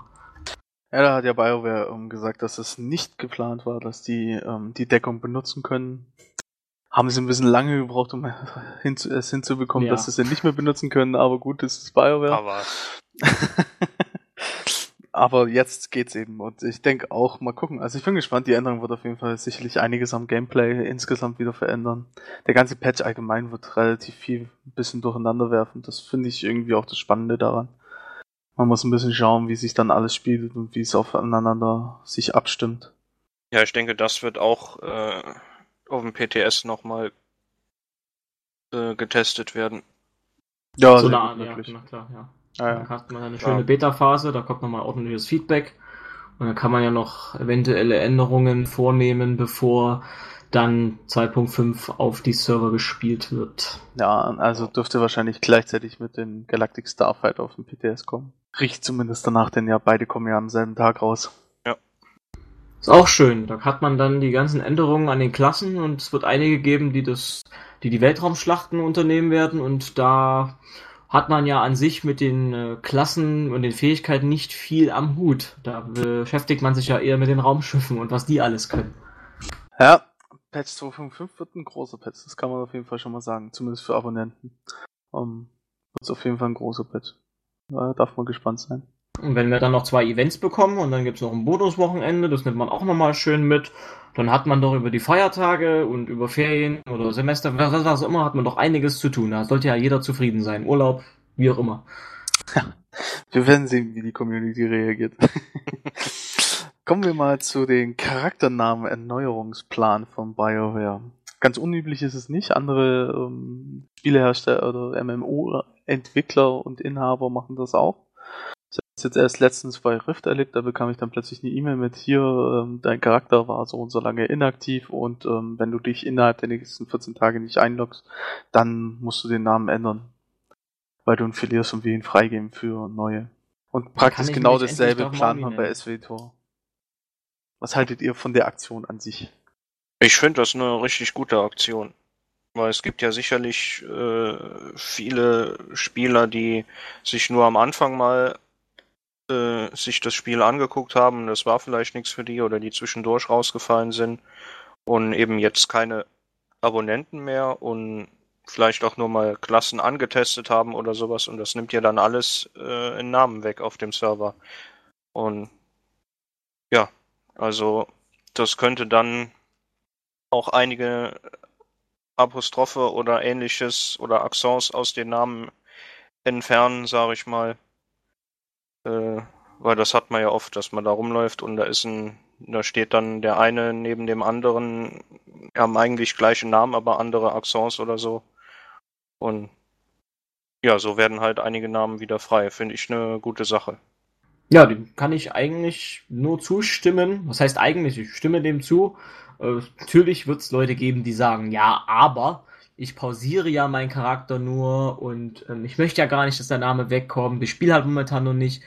Speaker 2: Ja, da hat ja BioWare ähm, gesagt, dass es nicht geplant war, dass die ähm, die Deckung benutzen können. Haben sie ein bisschen lange gebraucht, um hinzu, es hinzubekommen, ja. dass sie sie nicht mehr benutzen können, aber gut, das ist BioWare. Aber aber jetzt geht's eben und ich denke auch, mal gucken. Also ich bin gespannt, die Änderung wird auf jeden Fall sicherlich einiges am Gameplay insgesamt wieder verändern. Der ganze Patch allgemein wird relativ viel ein bisschen durcheinander werfen. Das finde ich irgendwie auch das Spannende daran. Man muss ein bisschen schauen, wie sich dann alles spielt und wie es aufeinander sich abstimmt.
Speaker 4: Ja, ich denke, das wird auch äh, auf dem PTS nochmal äh, getestet werden.
Speaker 5: Ja, so nah, ja, na klar, ja. Ah, ja. Dann hat man eine schöne ja. Beta-Phase, da kommt nochmal ordentliches Feedback. Und dann kann man ja noch eventuelle Änderungen vornehmen, bevor dann 2.5 auf die Server gespielt wird.
Speaker 2: Ja, also dürfte wahrscheinlich gleichzeitig mit dem Galactic Starfighter auf dem PTS kommen. Riecht zumindest danach, denn ja, beide kommen ja am selben Tag raus.
Speaker 5: Ja. Ist auch schön. Da hat man dann die ganzen Änderungen an den Klassen und es wird einige geben, die das, die die Weltraumschlachten unternehmen werden und da hat man ja an sich mit den äh, Klassen und den Fähigkeiten nicht viel am Hut. Da beschäftigt man sich ja eher mit den Raumschiffen und was die alles können.
Speaker 2: Ja, Patch 2.5 wird ein großer Patch, das kann man auf jeden Fall schon mal sagen, zumindest für Abonnenten. Um, ähm, wird es auf jeden Fall ein großer Patch. Da darf man gespannt sein.
Speaker 5: Und wenn wir dann noch zwei Events bekommen und dann gibt es noch ein Bonuswochenende, das nimmt man auch nochmal schön mit, dann hat man doch über die Feiertage und über Ferien oder Semester, was, was immer, hat man doch einiges zu tun. Da sollte ja jeder zufrieden sein. Urlaub, wie auch immer.
Speaker 2: Ja, wir werden sehen, wie die Community reagiert. Kommen wir mal zu den Charakternamen Erneuerungsplan von BioWare. Ganz unüblich ist es nicht. Andere ähm, Spielehersteller oder MMO-Entwickler und Inhaber machen das auch es jetzt erst letztens bei Rift erlebt, da bekam ich dann plötzlich eine E-Mail mit hier, ähm, dein Charakter war so und so lange inaktiv und ähm, wenn du dich innerhalb der nächsten 14 Tage nicht einloggst, dann musst du den Namen ändern. Weil du ihn verlierst und wir ihn freigeben für neue. Und praktisch genau dasselbe plant man bei SWTOR. Was haltet ihr von der Aktion an sich?
Speaker 4: Ich finde das eine richtig gute Aktion. Weil es gibt ja sicherlich äh, viele Spieler, die sich nur am Anfang mal äh, sich das Spiel angeguckt haben, das war vielleicht nichts für die oder die zwischendurch rausgefallen sind und eben jetzt keine Abonnenten mehr und vielleicht auch nur mal Klassen angetestet haben oder sowas und das nimmt ja dann alles äh, in Namen weg auf dem Server. Und ja, also das könnte dann auch einige Apostrophe oder ähnliches oder Accents aus den Namen entfernen, sage ich mal. Äh, weil das hat man ja oft, dass man da rumläuft und da ist ein, da steht dann der eine neben dem anderen, haben eigentlich gleiche Namen, aber andere Accents oder so. Und ja, so werden halt einige Namen wieder frei. Finde ich eine gute Sache.
Speaker 5: Ja, dem kann ich eigentlich nur zustimmen. Was heißt eigentlich? Ich stimme dem zu. Äh, natürlich wird es Leute geben, die sagen, ja, aber ich pausiere ja meinen Charakter nur und ähm, ich möchte ja gar nicht, dass der Name wegkommt. Ich spiele halt momentan noch nicht.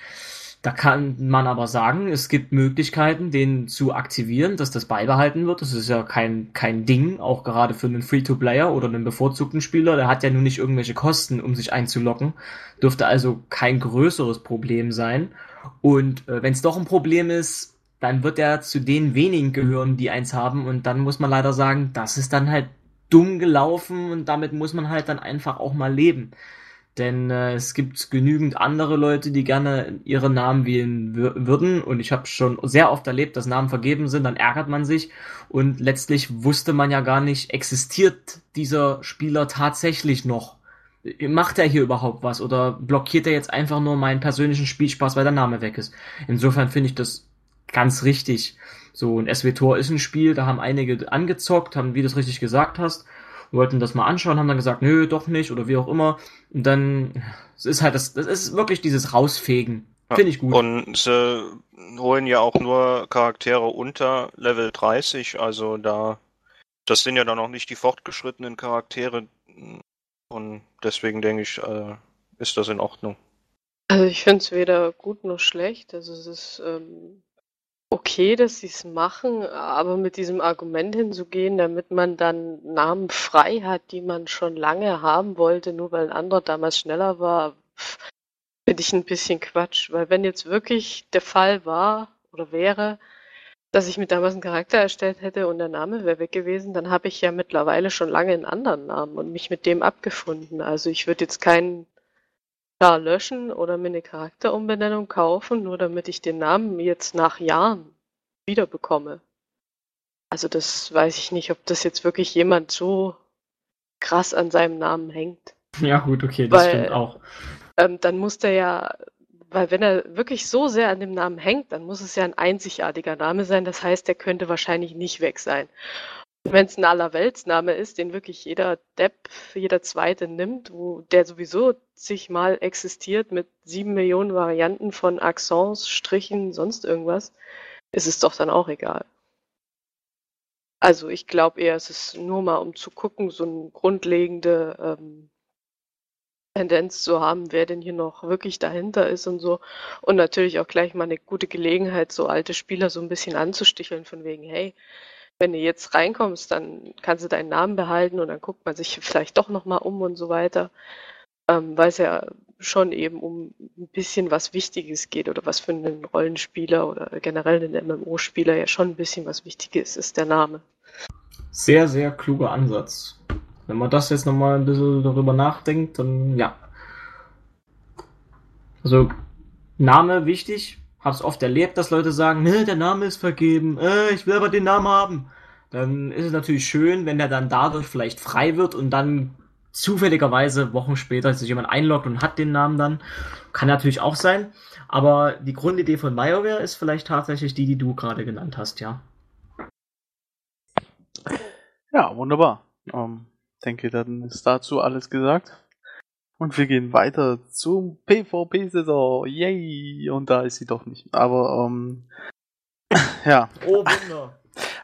Speaker 5: Da kann man aber sagen, es gibt Möglichkeiten, den zu aktivieren, dass das beibehalten wird. Das ist ja kein, kein Ding, auch gerade für einen Free-to-Player oder einen bevorzugten Spieler. Der hat ja nun nicht irgendwelche Kosten, um sich einzulocken. Dürfte also kein größeres Problem sein. Und äh, wenn es doch ein Problem ist, dann wird er zu den wenigen gehören, die eins haben. Und dann muss man leider sagen, das ist dann halt dumm gelaufen und damit muss man halt dann einfach auch mal leben. Denn äh, es gibt genügend andere Leute, die gerne ihre Namen wählen würden. Und ich habe schon sehr oft erlebt, dass Namen vergeben sind, dann ärgert man sich. Und letztlich wusste man ja gar nicht, existiert dieser Spieler tatsächlich noch? Macht er hier überhaupt was? Oder blockiert er jetzt einfach nur meinen persönlichen Spielspaß, weil der Name weg ist? Insofern finde ich das ganz richtig. So, ein SW-Tor ist ein Spiel, da haben einige angezockt, haben, wie du es richtig gesagt hast, wollten das mal anschauen, haben dann gesagt, nö, doch nicht, oder wie auch immer. Und dann, es ist halt, das, das ist wirklich dieses Rausfegen. Finde ich gut.
Speaker 4: Und sie holen ja auch nur Charaktere unter Level 30, also da, das sind ja dann auch nicht die fortgeschrittenen Charaktere. Und deswegen denke ich, äh, ist das in Ordnung.
Speaker 3: Also ich finde es weder gut noch schlecht. Also es ist ähm, okay, dass sie es machen, aber mit diesem Argument hinzugehen, damit man dann Namen frei hat, die man schon lange haben wollte, nur weil ein anderer damals schneller war, finde ich ein bisschen Quatsch. Weil wenn jetzt wirklich der Fall war oder wäre, dass ich mir damals einen Charakter erstellt hätte und der Name wäre weg gewesen, dann habe ich ja mittlerweile schon lange einen anderen Namen und mich mit dem abgefunden. Also ich würde jetzt keinen Klar löschen oder mir eine Charakterumbenennung kaufen, nur damit ich den Namen jetzt nach Jahren wiederbekomme. Also das weiß ich nicht, ob das jetzt wirklich jemand so krass an seinem Namen hängt.
Speaker 5: Ja gut, okay, das weil, stimmt auch.
Speaker 3: Ähm, dann muss der ja, weil wenn er wirklich so sehr an dem Namen hängt, dann muss es ja ein einzigartiger Name sein. Das heißt, der könnte wahrscheinlich nicht weg sein. Wenn es ein Allerweltsname ist, den wirklich jeder Depp, jeder Zweite nimmt, wo der sowieso zigmal existiert mit sieben Millionen Varianten von Accents, Strichen, sonst irgendwas, ist es doch dann auch egal. Also ich glaube eher, es ist nur mal, um zu gucken, so eine grundlegende ähm, Tendenz zu haben, wer denn hier noch wirklich dahinter ist und so. Und natürlich auch gleich mal eine gute Gelegenheit, so alte Spieler so ein bisschen anzusticheln, von wegen, hey, wenn du jetzt reinkommst, dann kannst du deinen Namen behalten und dann guckt man sich vielleicht doch nochmal um und so weiter. Ähm, weil es ja schon eben um ein bisschen was Wichtiges geht oder was für einen Rollenspieler oder generell einen MMO-Spieler ja schon ein bisschen was Wichtiges ist, der Name.
Speaker 5: Sehr, sehr kluger Ansatz. Wenn man das jetzt nochmal ein bisschen darüber nachdenkt, dann ja. Also, Name wichtig, habe es oft erlebt, dass Leute sagen, ne, der Name ist vergeben, äh, ich will aber den Namen haben. Dann ist es natürlich schön, wenn der dann dadurch vielleicht frei wird und dann zufälligerweise Wochen später sich jemand einloggt und hat den Namen dann. Kann natürlich auch sein. Aber die Grundidee von BioWare ist vielleicht tatsächlich die, die du gerade genannt hast, ja.
Speaker 2: Ja, wunderbar. Ähm, denke, dann ist dazu alles gesagt. Und wir gehen weiter zum PvP-Saison. Yay! Und da ist sie doch nicht. Aber, ähm, ja.
Speaker 5: Oh, Wunder.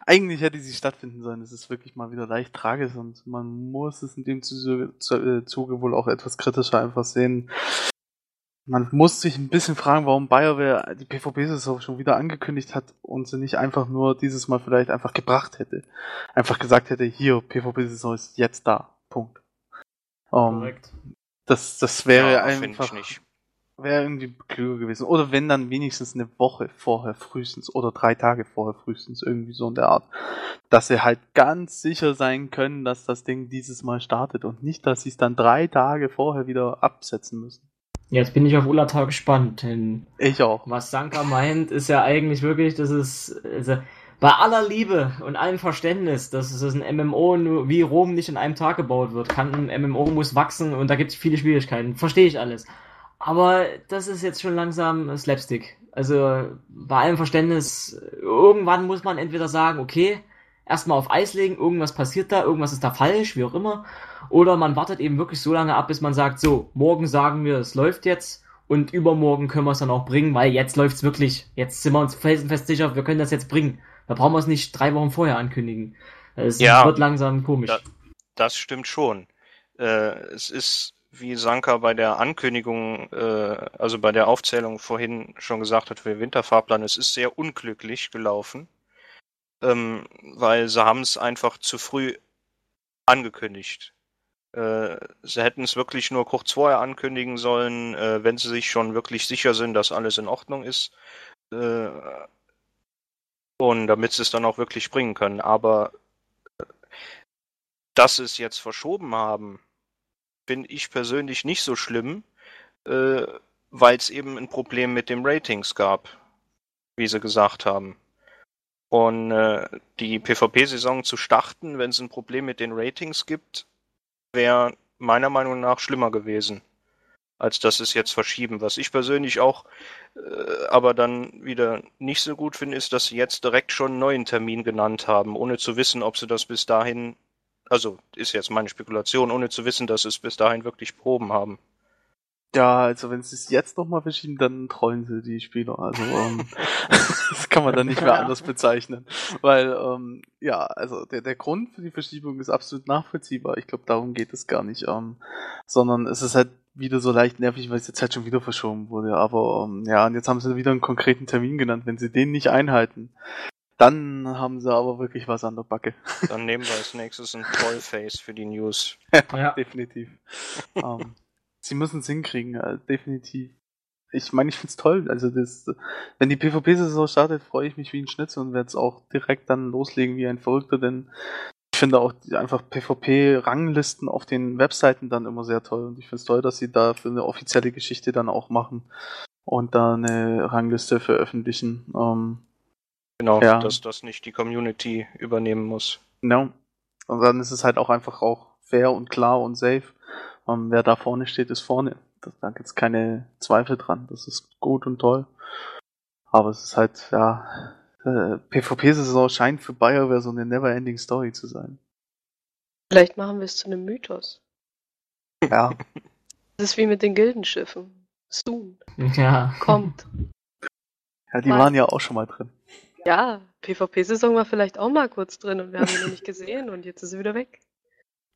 Speaker 2: Eigentlich hätte sie stattfinden sollen. Es ist wirklich mal wieder leicht tragisch und man muss es in dem Zuge, äh, Zuge wohl auch etwas kritischer einfach sehen. Man muss sich ein bisschen fragen, warum BioWare die PvP-Saison schon wieder angekündigt hat und sie nicht einfach nur dieses Mal vielleicht einfach gebracht hätte. Einfach gesagt hätte, hier, PvP-Saison ist jetzt da. Punkt. Um,
Speaker 5: Korrekt.
Speaker 2: Das, das wäre
Speaker 4: Ja,
Speaker 2: einfach
Speaker 4: ich nicht.
Speaker 2: wäre irgendwie klüger gewesen. Oder wenn dann wenigstens eine Woche vorher frühestens oder drei Tage vorher frühestens irgendwie so in der Art, dass sie halt ganz sicher sein können, dass das Ding dieses Mal startet und nicht, dass sie es dann drei Tage vorher wieder absetzen müssen.
Speaker 5: Jetzt bin ich auf Ulata gespannt, denn
Speaker 2: Ich auch.
Speaker 5: was Sanka meint, ist ja eigentlich wirklich, dass es also, bei aller Liebe und allem Verständnis, dass es ein MMO nur wie Rom nicht in einem Tag gebaut wird. Kann ein MMO muss wachsen und da gibt es viele Schwierigkeiten. Verstehe ich alles. Aber das ist jetzt schon langsam Slapstick. Also bei allem Verständnis, irgendwann muss man entweder sagen, okay, erstmal auf Eis legen, irgendwas passiert da, irgendwas ist da falsch, wie auch immer. Oder man wartet eben wirklich so lange ab, bis man sagt, so, morgen sagen wir, es läuft jetzt und übermorgen können wir es dann auch bringen, weil jetzt läuft's wirklich. Jetzt sind wir uns felsenfest sicher, wir können das jetzt bringen. Da brauchen wir es nicht drei Wochen vorher ankündigen. Es
Speaker 4: Ja.
Speaker 5: wird langsam komisch.
Speaker 4: Da- Das stimmt schon. Äh, es ist, wie Sanka bei der Ankündigung, äh, also bei der Aufzählung vorhin schon gesagt hat für den Winterfahrplan, es ist sehr unglücklich gelaufen, ähm, weil sie haben es einfach zu früh angekündigt. Äh, sie hätten es wirklich nur kurz vorher ankündigen sollen, äh, wenn sie sich schon wirklich sicher sind, dass alles in Ordnung ist. Äh, und damit sie es dann auch wirklich bringen können. Aber dass sie es jetzt verschoben haben, finde ich persönlich nicht so schlimm, äh, weil es eben ein Problem mit den Ratings gab, wie sie gesagt haben. Und äh, die PvP-Saison zu starten, wenn es ein Problem mit den Ratings gibt, wäre meiner Meinung nach schlimmer gewesen, als dass es jetzt verschieben. Was ich persönlich auch äh, aber dann wieder nicht so gut finde, ist, dass sie jetzt direkt schon einen neuen Termin genannt haben, ohne zu wissen, ob sie das bis dahin also ist jetzt meine Spekulation, ohne zu wissen, dass sie es bis dahin wirklich proben haben.
Speaker 2: Ja, also wenn sie es jetzt nochmal verschieben, dann trollen sie die Spieler. Also ähm, das kann man dann nicht mehr anders bezeichnen. Weil, ähm, ja, also der, der Grund für die Verschiebung ist absolut nachvollziehbar. Ich glaube, darum geht es gar nicht. Ähm, sondern es ist halt wieder so leicht nervig, weil es jetzt halt schon wieder verschoben wurde. Aber ähm, ja, und jetzt haben sie wieder einen konkreten Termin genannt. Wenn sie den nicht einhalten, dann haben sie aber wirklich was an der Backe.
Speaker 4: Dann nehmen wir als nächstes ein Trollface für die News.
Speaker 5: Ja.
Speaker 2: definitiv. ähm, sie müssen es hinkriegen, äh, definitiv. Ich meine, ich find's toll. Also das, wenn die PvP-Saison startet, freue ich mich wie ein Schnitzel und werde es auch direkt dann loslegen wie ein Verrückter, denn ich finde auch einfach PvP-Ranglisten auf den Webseiten dann immer sehr toll und ich finde es toll, dass sie da für eine offizielle Geschichte dann auch machen und da eine Rangliste veröffentlichen. Ähm,
Speaker 4: Genau,
Speaker 2: Ja.
Speaker 4: dass das nicht die Community übernehmen muss.
Speaker 2: Ja. Und dann ist es halt auch einfach auch fair und klar und safe. Ähm, wer da vorne steht, ist vorne. Das, da gibt's keine Zweifel dran. Das ist gut und toll. Aber es ist halt, ja, äh, PvP-Saison scheint für BioWare so eine never-ending Story zu sein.
Speaker 3: Vielleicht machen wir es zu einem Mythos.
Speaker 2: Ja,
Speaker 3: Das ist wie mit den Gildenschiffen. Soon.
Speaker 5: ja.
Speaker 3: Kommt.
Speaker 2: ja die
Speaker 3: Was?
Speaker 2: waren ja auch schon mal drin.
Speaker 3: Ja, PvP-Saison war vielleicht auch mal kurz drin und wir haben sie noch nicht gesehen und jetzt ist sie wieder weg.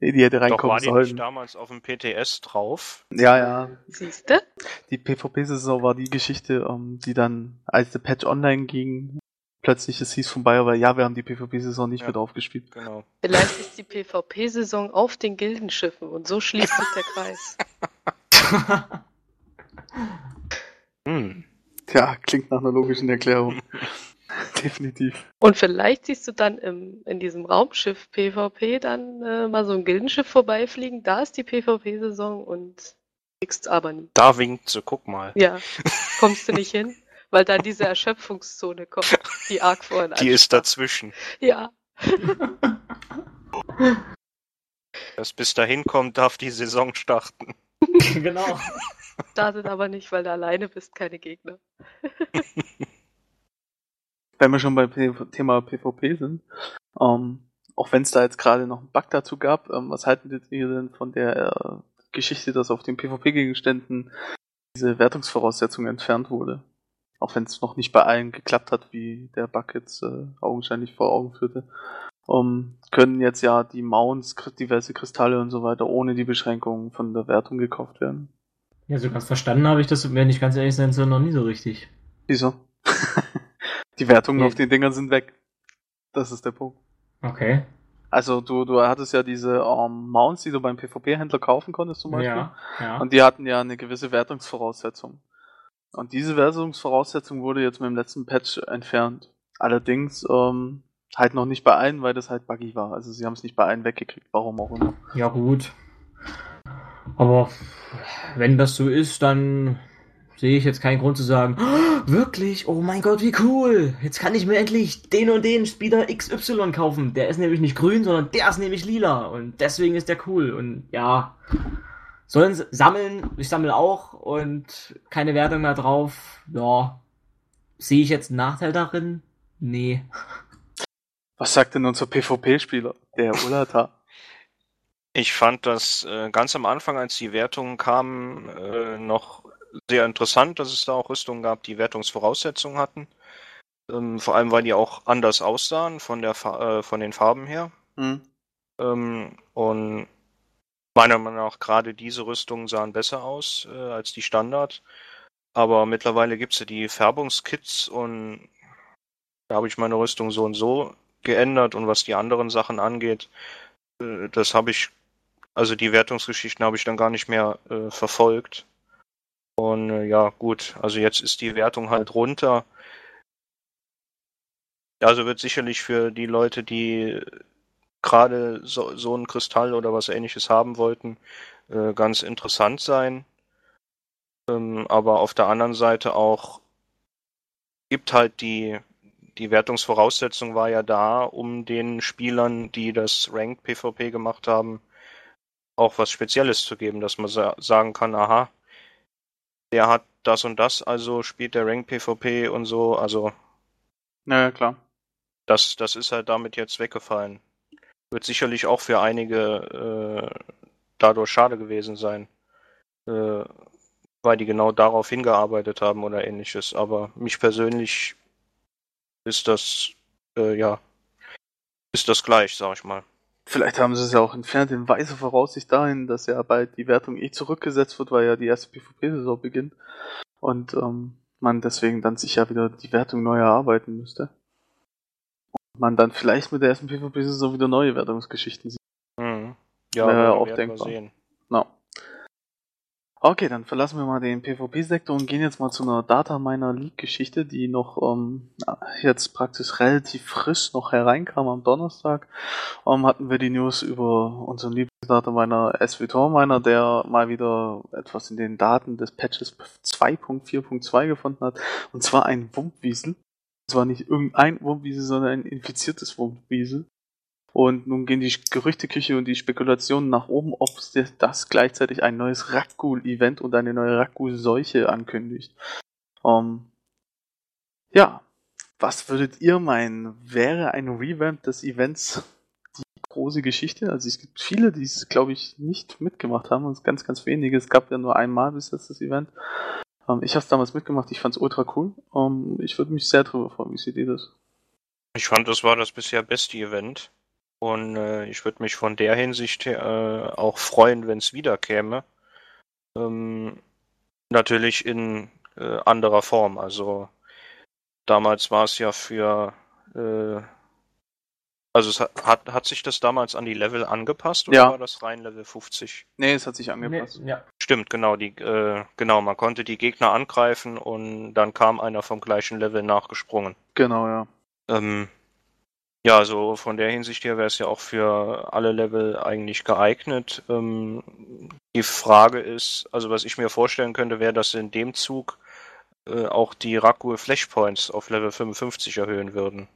Speaker 2: Nee, die hätte
Speaker 4: Doch
Speaker 2: reinkommen
Speaker 4: war die nicht damals auf dem PTS drauf.
Speaker 2: Ja, ja.
Speaker 3: Siehste?
Speaker 2: Die PvP-Saison war die Geschichte, ähm, die dann, als der Patch online ging, plötzlich es hieß von BioWare, ja, wir haben die PvP-Saison nicht
Speaker 4: Ja.
Speaker 2: mit aufgespielt.
Speaker 4: Genau.
Speaker 3: Vielleicht ist die PvP-Saison auf den Gildenschiffen und so schließt sich der Kreis.
Speaker 4: Hm.
Speaker 2: Tja, klingt nach einer logischen Erklärung. Definitiv.
Speaker 3: Und vielleicht siehst du dann im, in diesem Raumschiff PvP dann äh, mal so ein Gildenschiff vorbeifliegen. Da ist die PvP-Saison und kriegst aber nie.
Speaker 4: Da winkt sie, guck mal.
Speaker 3: Ja, kommst du nicht hin, weil dann diese Erschöpfungszone kommt, die arg vorhin
Speaker 4: Die ist dazwischen.
Speaker 3: Ja,
Speaker 4: Was bis dahin kommt, darf die Saison starten.
Speaker 5: genau.
Speaker 3: startet aber nicht, weil du alleine bist, keine Gegner.
Speaker 2: Wenn wir schon beim Thema PvP sind, ähm, auch wenn es da jetzt gerade noch einen Bug dazu gab, ähm, was haltet ihr denn von der äh, Geschichte, dass auf den PvP-Gegenständen diese Wertungsvoraussetzung entfernt wurde. Auch wenn es noch nicht bei allen geklappt hat, wie der Bug jetzt äh, augenscheinlich vor Augen führte. Um, können jetzt ja die Mounts, diverse Kristalle und so weiter ohne die Beschränkungen von der Wertung gekauft werden.
Speaker 5: Ja, so ganz verstanden habe ich das, wenn ich ganz ehrlich sein soll, noch nie so richtig.
Speaker 2: Wieso? die Wertungen
Speaker 5: Nee.
Speaker 2: auf den Dingern sind weg. Das ist der Punkt.
Speaker 5: Okay.
Speaker 2: Also du, du hattest ja diese ähm, Mounts, die du beim PvP-Händler kaufen konntest zum Beispiel.
Speaker 5: Ja, ja.
Speaker 2: Und die hatten ja eine gewisse Wertungsvoraussetzung. Und diese Wertungsvoraussetzung wurde jetzt mit dem letzten Patch entfernt. Allerdings ähm, halt noch nicht bei allen, weil das halt buggy war. Also sie haben es nicht bei allen weggekriegt, warum auch immer.
Speaker 5: Ja, gut. Aber wenn das so ist, dann sehe ich jetzt keinen Grund zu sagen, "Oh, wirklich, oh mein Gott, wie cool. Jetzt kann ich mir endlich den und den Spieler XY kaufen. Der ist nämlich nicht grün, sondern der ist nämlich lila. Und deswegen ist der cool. Und ja, sollen sie sammeln. Ich sammle auch und keine Wertung mehr drauf. Ja, sehe ich jetzt einen Nachteil darin? Nee.
Speaker 2: Was sagt denn unser PvP-Spieler? Der Ulata.
Speaker 4: Ich fand das äh, ganz am Anfang, als die Wertungen kamen, äh, noch sehr interessant, dass es da auch Rüstungen gab, die Wertungsvoraussetzungen hatten. Ähm, vor allem, weil die auch anders aussahen von der Fa äh, von den Farben her.
Speaker 2: Hm.
Speaker 4: Ähm, und meiner Meinung nach gerade diese Rüstungen sahen besser aus äh, als die Standard. Aber mittlerweile gibt's ja die Färbungskits und da habe ich meine Rüstung so und so geändert und was die anderen Sachen angeht, äh, das habe ich, also die Wertungsgeschichten habe ich dann gar nicht mehr äh, verfolgt. Und äh, ja, gut, also jetzt ist die Wertung halt runter. Also wird sicherlich für die Leute, die gerade so, so einen Kristall oder was ähnliches haben wollten, äh, ganz interessant sein. Ähm, aber auf der anderen Seite auch gibt halt die, die Wertungsvoraussetzung war ja da, um den Spielern, die das Ranked PvP gemacht haben, auch was Spezielles zu geben, dass man sa sagen kann, aha, der hat das und das, also spielt der Ranked PvP und so, also
Speaker 2: Naja, klar.
Speaker 4: das, das ist halt damit jetzt weggefallen. Wird sicherlich auch für einige äh, dadurch schade gewesen sein, äh, weil die genau darauf hingearbeitet haben oder ähnliches. Aber mich persönlich ist das, äh, ja, ist das gleich, sag ich mal.
Speaker 2: Vielleicht haben sie es ja auch entfernt in weiser Voraussicht dahin, dass ja bald die Wertung eh zurückgesetzt wird, weil ja die erste PvP-Saison beginnt. Und ähm, man deswegen dann sich ja wieder die Wertung neu erarbeiten müsste. Und man dann vielleicht mit der ersten PvP-Saison wieder neue Wertungsgeschichten sieht.
Speaker 4: Mhm. Ja,
Speaker 2: Wäre
Speaker 4: aber
Speaker 2: auch denkbar.
Speaker 4: sehen.
Speaker 2: No. Okay, dann verlassen wir mal den PvP-Sektor und gehen jetzt mal zu einer Data Miner League-Geschichte, die noch ähm, jetzt praktisch relativ frisch noch hereinkam am Donnerstag. Ähm, hatten wir die News über unseren Lieblingsdata Miner SVTOR Miner, der mal wieder etwas in den Daten des Patches 2.4.2 gefunden hat. Und zwar ein Wumpwiesel. Und zwar nicht irgendein Wumpwiesel, sondern ein infiziertes Wumpwiesel. Und nun gehen die Gerüchteküche und die Spekulationen nach oben, ob das gleichzeitig ein neues Rakghoul-Event und eine neue Rakghoul-Seuche ankündigt. Ähm, ja, was würdet ihr meinen? Wäre ein Revamp des Events die große Geschichte? Also es gibt viele, die es, glaube ich, nicht mitgemacht haben und ganz, ganz wenige. Es gab ja nur einmal bis jetzt das Event. Ähm, ich habe es damals mitgemacht, ich fand es ultra cool. Ähm, ich würde mich sehr drüber freuen. Wie seht ihr das?
Speaker 4: Ich fand, das war das bisher beste Event. Und äh, ich würde mich von der Hinsicht her, äh, auch freuen, wenn es wieder käme. Ähm, natürlich in äh, anderer Form. Also damals war es ja für äh, also es hat, hat, hat sich das damals an die Level angepasst oder
Speaker 2: Ja.
Speaker 4: war das rein Level 50?
Speaker 2: Nee, es hat sich angepasst.
Speaker 5: Nee, ja.
Speaker 4: Stimmt, genau, die, äh, genau, man konnte die Gegner angreifen und dann kam einer vom gleichen Level nachgesprungen.
Speaker 2: Genau, ja.
Speaker 4: Ähm, ja, also von der Hinsicht her wäre es ja auch für alle Level eigentlich geeignet. Ähm, die Frage ist, also was ich mir vorstellen könnte, wäre, dass in dem Zug äh, auch die Rakul Flashpoints auf Level 55 erhöhen würden.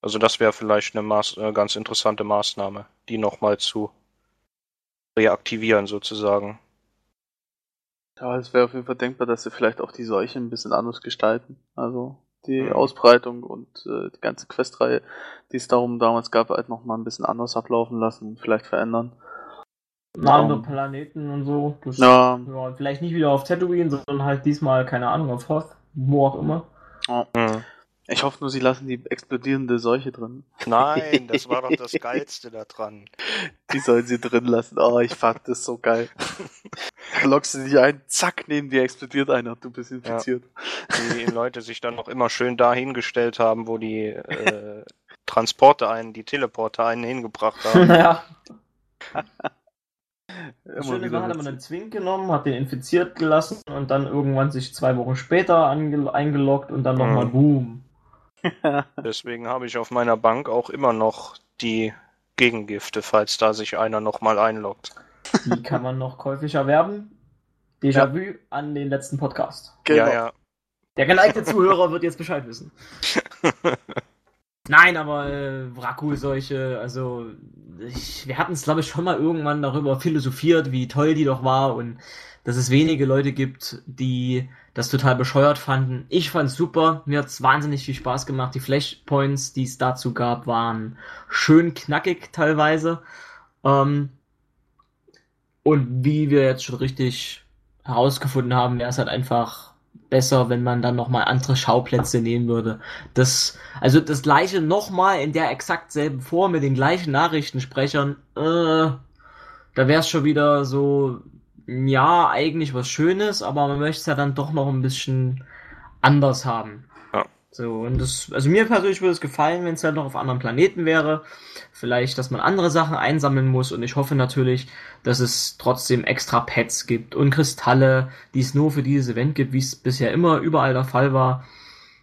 Speaker 4: Also das wäre vielleicht eine Maß äh, ganz interessante Maßnahme, die nochmal zu reaktivieren sozusagen.
Speaker 2: Ja, es wäre auf jeden Fall denkbar, dass sie vielleicht auch die Seuche ein bisschen anders gestalten. Also die
Speaker 4: Mhm.
Speaker 2: Ausbreitung und äh, die ganze Questreihe, die es darum damals gab, halt nochmal ein bisschen anders ablaufen lassen und vielleicht verändern.
Speaker 5: andere Planeten und so. Das,
Speaker 2: Ja,
Speaker 5: ja, vielleicht nicht wieder auf Tatooine, sondern halt diesmal, keine Ahnung, auf Hoth, wo auch immer.
Speaker 4: Hm.
Speaker 2: Ich hoffe nur, sie lassen die explodierende Seuche drin.
Speaker 4: Nein, das war doch das Geilste da dran.
Speaker 2: Die sollen sie drin lassen. Oh, ich fand das so geil. Da lockst du dich ein, zack, neben dir explodiert einer, du bist infiziert.
Speaker 4: Die Leute sich dann noch immer schön dahingestellt haben, wo die äh, Transporte einen, die Teleporter einen hingebracht haben.
Speaker 5: ja. Das Schöne war, hat man einen Zwink genommen, hat den infiziert gelassen und dann irgendwann sich zwei Wochen später eingeloggt und dann nochmal
Speaker 4: Mhm.
Speaker 5: boom.
Speaker 4: Deswegen habe ich auf meiner Bank auch immer noch die Gegengifte, falls da sich einer nochmal einloggt.
Speaker 5: Die kann man noch käuflich erwerben. Déjà-vu an den letzten Podcast.
Speaker 2: Genau.
Speaker 4: Ja, ja.
Speaker 5: Der geneigte Zuhörer wird jetzt Bescheid wissen. Nein, aber äh, Wracku-Seuche, also ich, wir hatten es, glaube ich, schon mal irgendwann darüber philosophiert, wie toll die doch war und dass es wenige Leute gibt, die das total bescheuert fanden. Ich fand's super, mir hat's wahnsinnig viel Spaß gemacht. Die Flashpoints, die es dazu gab, waren schön knackig teilweise. Ähm, und wie wir jetzt schon richtig herausgefunden haben, wäre es halt einfach besser, wenn man dann nochmal andere Schauplätze nehmen würde. Das, also das gleiche nochmal in der exakt selben Form mit den gleichen Nachrichtensprechern, äh, da wäre es schon wieder so, ja, eigentlich was Schönes, aber man möchte es ja dann doch noch ein bisschen anders haben.
Speaker 4: Ja.
Speaker 5: So, und das, also mir persönlich würde es gefallen, wenn es halt noch auf anderen Planeten wäre. Vielleicht, dass man andere Sachen einsammeln muss und ich hoffe natürlich, dass es trotzdem extra Pets gibt und Kristalle, die es nur für dieses Event gibt, wie es bisher immer überall der Fall war.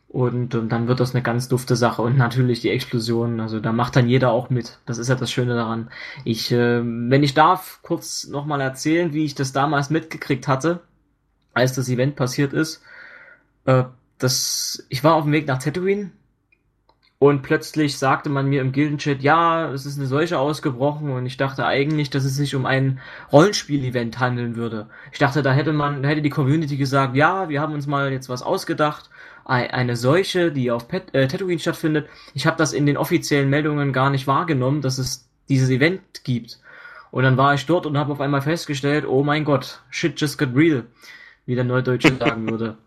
Speaker 5: Und, ähm, dann wird das eine ganz dufte Sache. Und natürlich die Explosion, also da macht dann jeder auch mit. Das ist ja das Schöne daran. Ich, äh, wenn ich darf, kurz nochmal erzählen, wie ich das damals mitgekriegt hatte, als das Event passiert ist. Äh, das, ich war auf dem Weg nach Tatooine und plötzlich sagte man mir im Gildenchat, ja, es ist eine Seuche ausgebrochen und ich dachte eigentlich, dass es sich um ein Rollenspiel-Event handeln würde. Ich dachte, da hätte man, da hätte die Community gesagt, ja, wir haben uns mal jetzt was ausgedacht, eine Seuche, die auf Pet äh, Tatooine stattfindet. Ich habe das in den offiziellen Meldungen gar nicht wahrgenommen, dass es dieses Event gibt. Und dann war ich dort und habe auf einmal festgestellt, oh mein Gott, shit just got real, wie der Neudeutsche sagen würde.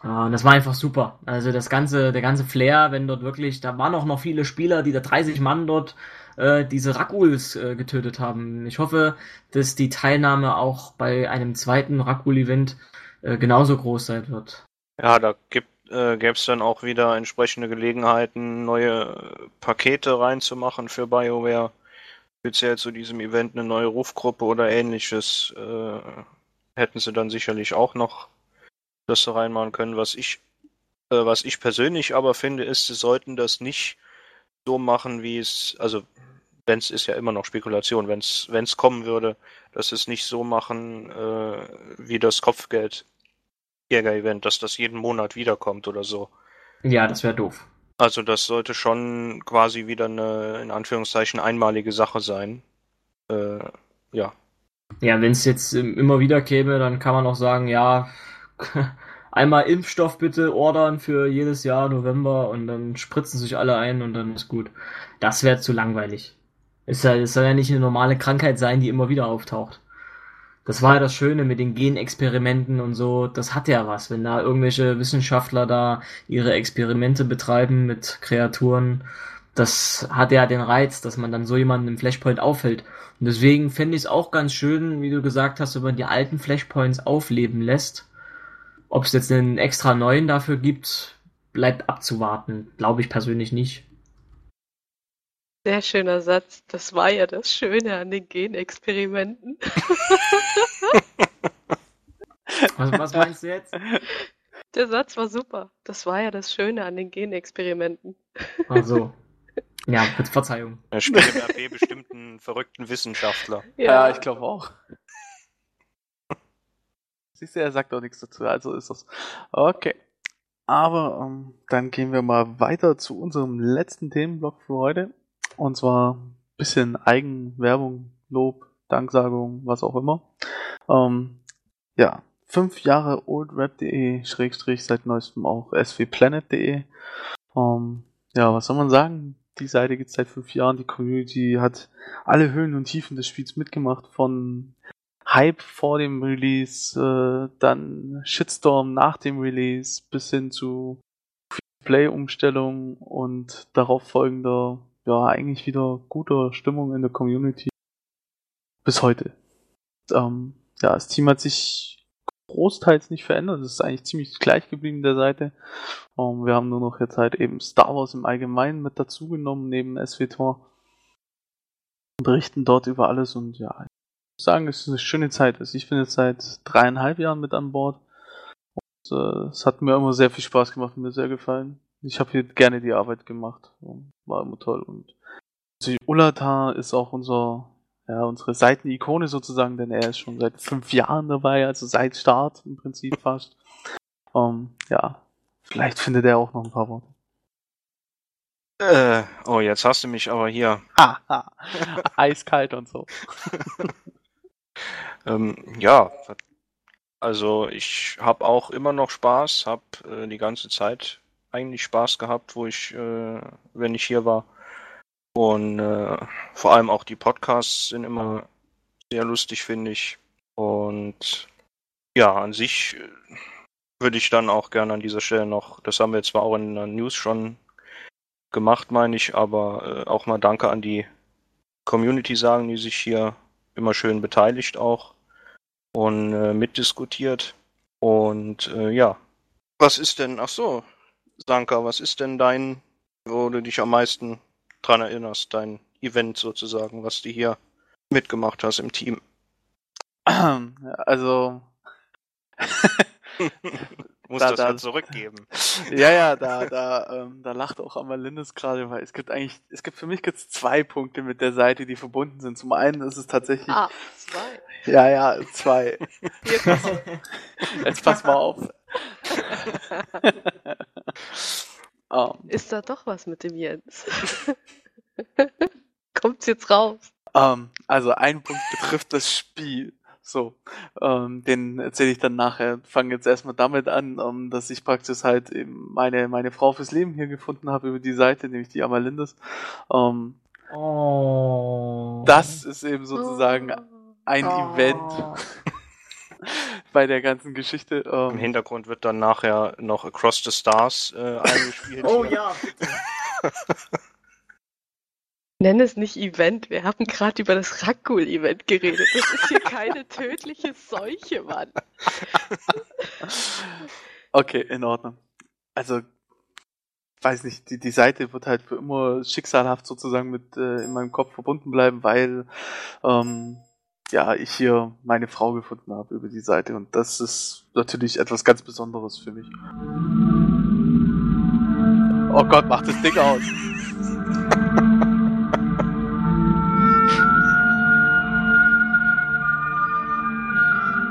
Speaker 5: Ah, Und das war einfach super. Also das ganze, der ganze Flair, wenn dort wirklich, da waren auch noch viele Spieler, die da 30 Mann dort äh, diese Rakuls äh, getötet haben. Ich hoffe, dass die Teilnahme auch bei einem zweiten Rakul-Event äh, genauso groß sein wird.
Speaker 4: Ja, da gibt äh, gäbe es dann auch wieder entsprechende Gelegenheiten, neue Pakete reinzumachen für BioWare. Speziell zu diesem Event eine neue Rufgruppe oder ähnliches äh, hätten sie dann sicherlich auch noch das da reinmachen können. Was ich, äh, was ich persönlich aber finde, ist, sie sollten das nicht so machen, wie es, also wenn es ist ja immer noch Spekulation, wenn es kommen würde, dass es nicht so machen äh, wie das Kopfgeld Jäger-Event, dass das jeden Monat wiederkommt oder so.
Speaker 5: Ja, das wäre doof.
Speaker 4: Also das sollte schon quasi wieder eine, in Anführungszeichen, einmalige Sache sein. Äh, ja.
Speaker 5: Ja, wenn es jetzt ähm, immer wieder käme, dann kann man auch sagen, ja, einmal Impfstoff bitte ordern für jedes Jahr November und dann spritzen sich alle ein und dann ist gut. Das wäre zu langweilig. Es soll, es soll ja nicht eine normale Krankheit sein, die immer wieder auftaucht. Das war ja das Schöne mit den Genexperimenten und so. Das hat ja was, wenn da irgendwelche Wissenschaftler da ihre Experimente betreiben mit Kreaturen. Das hat ja den Reiz, dass man dann so jemanden im Flashpoint aufhält. Und deswegen fände ich es auch ganz schön, wie du gesagt hast, wenn man die alten Flashpoints aufleben lässt. Ob es jetzt einen extra neuen dafür gibt, bleibt abzuwarten. Glaube ich persönlich nicht.
Speaker 3: Sehr schöner Satz. Das war ja das Schöne an den Genexperimenten.
Speaker 5: Was, was meinst du jetzt?
Speaker 3: Der Satz war super. Das war ja das Schöne an den Genexperimenten.
Speaker 5: Also. Ja, mit Verzeihung.
Speaker 4: Er spielt im RP bestimmt einen verrückten Wissenschaftler.
Speaker 2: Ja, ich glaube auch. Siehst du, er sagt auch nichts dazu, also ist das. Okay. Aber ähm, dann gehen wir mal weiter zu unserem letzten Themenblock für heute. Und zwar ein bisschen Eigenwerbung, Lob, Danksagung, was auch immer. Ähm, ja, fünf Jahre oldred.de, Schrägstrich seit neuestem auch swplanet.de. Ähm, ja, was soll man sagen? Die Seite gibt es seit fünf Jahren. Die Community hat alle Höhen und Tiefen des Spiels mitgemacht. Von Hype vor dem Release, äh, dann Shitstorm nach dem Release bis hin zu Play-Umstellung und darauf folgender, ja, eigentlich wieder guter Stimmung in der Community. Bis heute. Ähm, ja, das Team hat sich großteils nicht verändert. Es ist eigentlich ziemlich gleich geblieben, der Seite. Ähm, wir haben nur noch jetzt halt eben Star Wars im Allgemeinen mit dazugenommen, neben SWTOR. Berichten dort über alles und ja, ich muss sagen, es ist eine schöne Zeit. Also ich bin jetzt seit dreieinhalb Jahren mit an Bord. Und äh, es hat mir immer sehr viel Spaß gemacht und mir sehr gefallen. Ich habe hier gerne die Arbeit gemacht. War immer toll. Und Ulata ist auch unser ja, unsere Seitenikone sozusagen, denn er ist schon seit fünf Jahren dabei, also seit Start im Prinzip fast. Um, ja, vielleicht findet er auch noch ein paar Worte.
Speaker 4: Äh, oh, jetzt hast du mich aber hier.
Speaker 2: Haha, eiskalt und so.
Speaker 4: ähm, ja, also ich habe auch immer noch Spaß, habe äh, die ganze Zeit eigentlich Spaß gehabt, wo ich, äh, wenn ich hier war. Und äh, vor allem auch die Podcasts sind immer sehr lustig, finde ich. Und ja, an sich äh, würde ich dann auch gerne an dieser Stelle noch, das haben wir zwar auch in der News schon gemacht, meine ich, aber äh, auch mal Danke an die Community sagen, die sich hier immer schön beteiligt auch und äh, mitdiskutiert. Und äh, ja, was ist denn, ach so, Sanka, was ist denn dein, wo du dich am meisten dran erinnerst, dein Event sozusagen, was du hier mitgemacht hast im Team.
Speaker 2: Also.
Speaker 4: Muss da, das da, zurückgeben.
Speaker 2: Ja, ja, da, da, ähm, da lacht auch Amalindis gerade, weil es gibt eigentlich, es gibt für mich gibt's zwei Punkte mit der Seite, die verbunden sind. Zum einen ist es tatsächlich.
Speaker 3: Ah, zwei.
Speaker 2: Ja, ja, zwei. Jetzt pass mal auf.
Speaker 3: Um. Ähm. Ist da doch was mit dem Jens? Kommt's jetzt raus?
Speaker 2: Um, ähm, also ein Punkt betrifft das Spiel. So, ähm, den erzähle ich dann nachher. Fange jetzt erstmal damit an, ähm, dass ich praktisch halt eben meine, meine Frau fürs Leben hier gefunden habe über die Seite, nämlich die Amalindes. Ähm, oh. Das ist eben sozusagen oh. ein oh. Event. bei der ganzen Geschichte.
Speaker 4: Ähm, Im Hintergrund wird dann nachher noch Across the Stars äh, eingespielt.
Speaker 5: oh ja.
Speaker 3: Nenn es nicht Event. Wir haben gerade über das Rakul-Event geredet. Das ist hier keine tödliche Seuche, Mann.
Speaker 2: okay, in Ordnung. Also, weiß nicht, die, die Seite wird halt für immer schicksalhaft sozusagen mit äh, in meinem Kopf verbunden bleiben, weil ähm, ja, ich hier meine Frau gefunden habe über die Seite und das ist natürlich etwas ganz Besonderes für mich. Oh Gott, mach das Ding aus.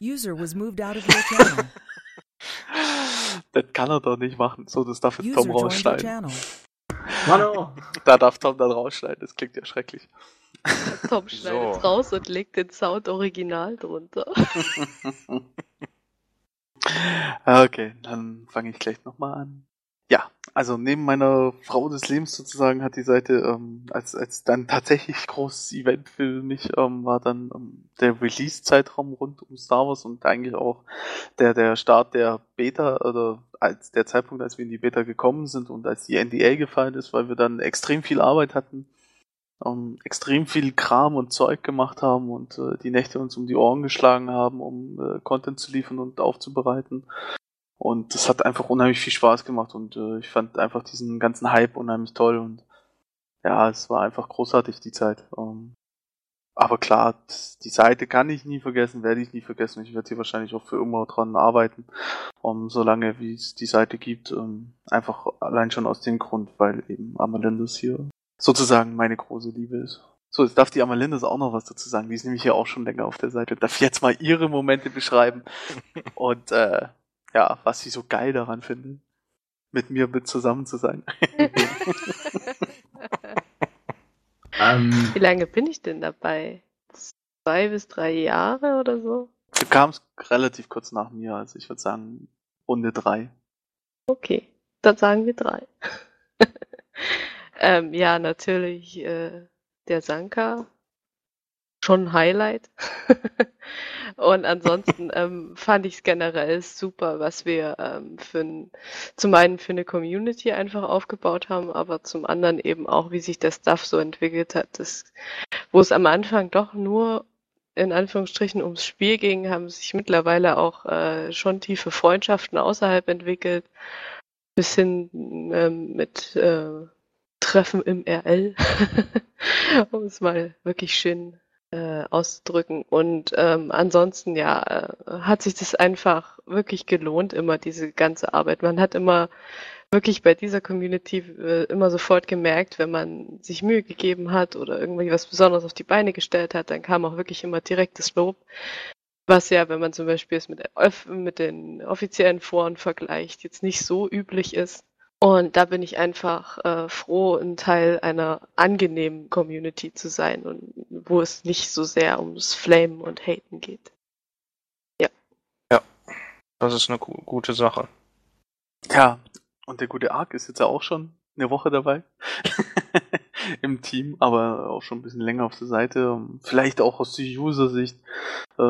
Speaker 2: User was moved out of your channel. das kann er doch nicht machen. So, das darf jetzt Tom rausschneiden. Hallo. Da darf Tom dann rausschneiden, das klingt ja schrecklich.
Speaker 3: Tom schneidet so. raus und legt den Sound original drunter.
Speaker 2: okay, dann fange ich gleich nochmal an. Ja, also neben meiner Frau des Lebens sozusagen hat die Seite ähm, als als dann tatsächlich großes Event für mich ähm, war dann ähm, der Release-Zeitraum rund um Star Wars und eigentlich auch der der Start der Beta oder als der Zeitpunkt, als wir in die Beta gekommen sind und als die NDA gefallen ist, weil wir dann extrem viel Arbeit hatten ähm, extrem viel Kram und Zeug gemacht haben und äh, die Nächte uns um die Ohren geschlagen haben, um äh, Content zu liefern und aufzubereiten. Und das hat einfach unheimlich viel Spaß gemacht und äh, ich fand einfach diesen ganzen Hype unheimlich toll und ja, es war einfach großartig die Zeit. Ähm, aber klar, die Seite kann ich nie vergessen, werde ich nie vergessen. Ich werde hier wahrscheinlich auch für immer dran arbeiten, um solange wie es die Seite gibt. Um, einfach allein schon aus dem Grund, weil eben Amalindus hier sozusagen meine große Liebe ist. So, jetzt darf die Amalinde auch noch was dazu sagen. Die ist nämlich hier auch schon länger auf der Seite. Darf jetzt mal ihre Momente beschreiben und äh, ja, was sie so geil daran findet, mit mir mit zusammen zu sein.
Speaker 3: um, Wie lange bin ich denn dabei? Zwei bis drei Jahre oder so?
Speaker 2: Du kamst relativ kurz nach mir, also ich würde sagen Runde drei.
Speaker 3: Okay, dann sagen wir drei. Ähm, ja, natürlich äh, der Sanka. Schon ein Highlight. Und ansonsten ähm, fand ich es generell super, was wir ähm, für ein, zum einen für eine Community einfach aufgebaut haben, aber zum anderen eben auch, wie sich der Stuff so entwickelt hat. Das, wo es am Anfang doch nur in Anführungsstrichen ums Spiel ging, haben sich mittlerweile auch äh, schon tiefe Freundschaften außerhalb entwickelt. Bis hin ähm, mit äh, Treffen im RL, um es mal wirklich schön äh, auszudrücken. Und ähm, ansonsten, ja, äh, hat sich das einfach wirklich gelohnt, immer diese ganze Arbeit. Man hat immer wirklich bei dieser Community äh, immer sofort gemerkt, wenn man sich Mühe gegeben hat oder irgendwie was Besonderes auf die Beine gestellt hat, dann kam auch wirklich immer direktes Lob. Was ja, wenn man zum Beispiel es mit, mit den offiziellen Foren vergleicht, jetzt nicht so üblich ist. Und da bin ich einfach äh, froh, ein Teil einer angenehmen Community zu sein und wo es nicht so sehr ums Flamen und Haten geht. Ja.
Speaker 4: Ja, das ist eine gu gute Sache.
Speaker 2: Ja, und der gute Ark ist jetzt ja auch schon eine Woche dabei im Team, aber auch schon ein bisschen länger auf der Seite. Vielleicht auch aus der User-Sicht. Äh,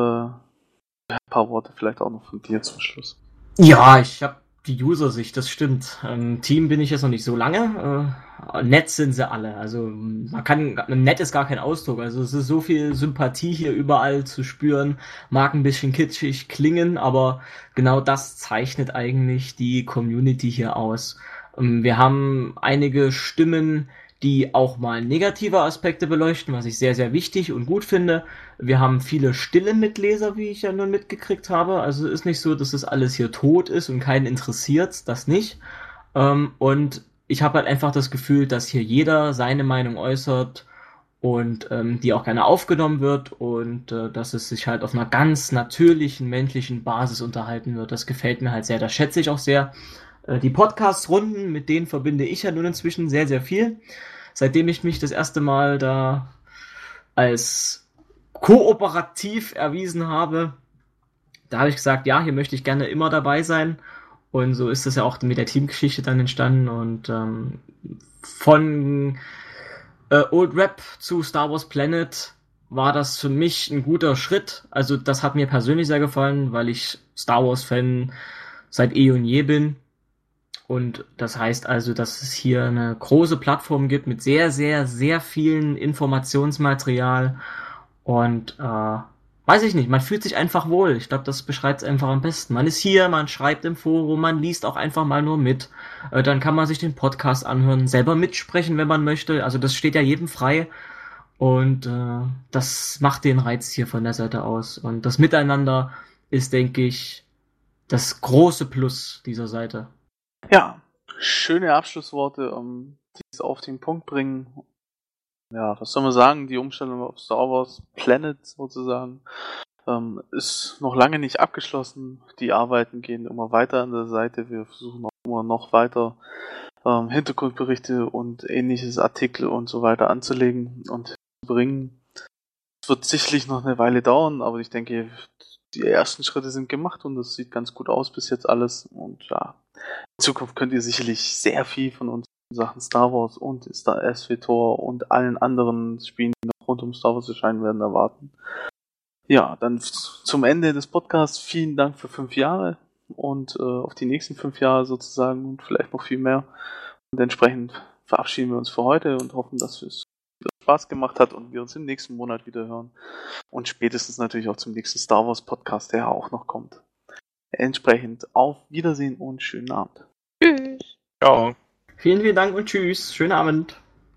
Speaker 2: ein paar Worte vielleicht auch noch von dir zum Schluss.
Speaker 5: Ja, ich habe die User-Sicht, das stimmt. Ähm, Team bin ich jetzt noch nicht so lange. Äh, nett sind sie alle. Also man kann, nett ist gar kein Ausdruck. Also es ist so viel Sympathie hier überall zu spüren. Mag ein bisschen kitschig klingen, aber genau das zeichnet eigentlich die Community hier aus. Ähm, wir haben einige Stimmen, die auch mal negative Aspekte beleuchten, was ich sehr, sehr wichtig und gut finde. Wir haben viele stille Mitleser, wie ich ja nun mitgekriegt habe. Also es ist nicht so, dass das alles hier tot ist und keinen interessiert, das nicht. Ähm, und ich habe halt einfach das Gefühl, dass hier jeder seine Meinung äußert und ähm, die auch gerne aufgenommen wird und äh, dass es sich halt auf einer ganz natürlichen menschlichen Basis unterhalten wird. Das gefällt mir halt sehr, das schätze ich auch sehr. Äh, die Podcast-Runden, mit denen verbinde ich ja nun inzwischen sehr, sehr viel. Seitdem ich mich das erste Mal da als kooperativ erwiesen habe, da habe ich gesagt, ja, hier möchte ich gerne immer dabei sein. Und so ist das ja auch mit der Teamgeschichte dann entstanden. Und ähm, von äh, Old Rap zu Star Wars Planet war das für mich ein guter Schritt. Also das hat mir persönlich sehr gefallen, weil ich Star Wars Fan seit eh und je bin. Und das heißt also, dass es hier eine große Plattform gibt mit sehr, sehr, sehr vielen Informationsmaterial. Und äh, weiß ich nicht, man fühlt sich einfach wohl. Ich glaube, das beschreibt es einfach am besten. Man ist hier, man schreibt im Forum, man liest auch einfach mal nur mit. Äh, dann kann man sich den Podcast anhören, selber mitsprechen, wenn man möchte. Also das steht ja jedem frei. Und äh, das macht den Reiz hier von der Seite aus. Und das Miteinander ist, denke ich, das große Plus dieser Seite.
Speaker 2: Ja, schöne Abschlussworte, um dies auf den Punkt bringen. Ja, was soll man sagen? Die Umstellung auf Star Wars Planet sozusagen ähm, ist noch lange nicht abgeschlossen. Die Arbeiten gehen immer weiter an der Seite. Wir versuchen auch immer noch weiter ähm, Hintergrundberichte und ähnliches Artikel und so weiter anzulegen und zu bringen. Es wird sicherlich noch eine Weile dauern, aber ich denke, die ersten Schritte sind gemacht und das sieht ganz gut aus bis jetzt alles. Und ja, in Zukunft könnt ihr sicherlich sehr viel von uns in Sachen Star Wars und Star SWTOR und allen anderen Spielen, die noch rund um Star Wars erscheinen werden, erwarten. Ja, dann zum Ende des Podcasts vielen Dank für fünf Jahre und äh, auf die nächsten fünf Jahre sozusagen und vielleicht noch viel mehr. Und entsprechend verabschieden wir uns für heute und hoffen, dass es Spaß gemacht hat und wir uns im nächsten Monat wieder hören. Und spätestens natürlich auch zum nächsten Star Wars Podcast, der auch noch kommt. Entsprechend auf Wiedersehen und schönen Abend.
Speaker 3: Tschüss.
Speaker 4: Ciao.
Speaker 5: Vielen, vielen Dank und tschüss. Schönen Abend.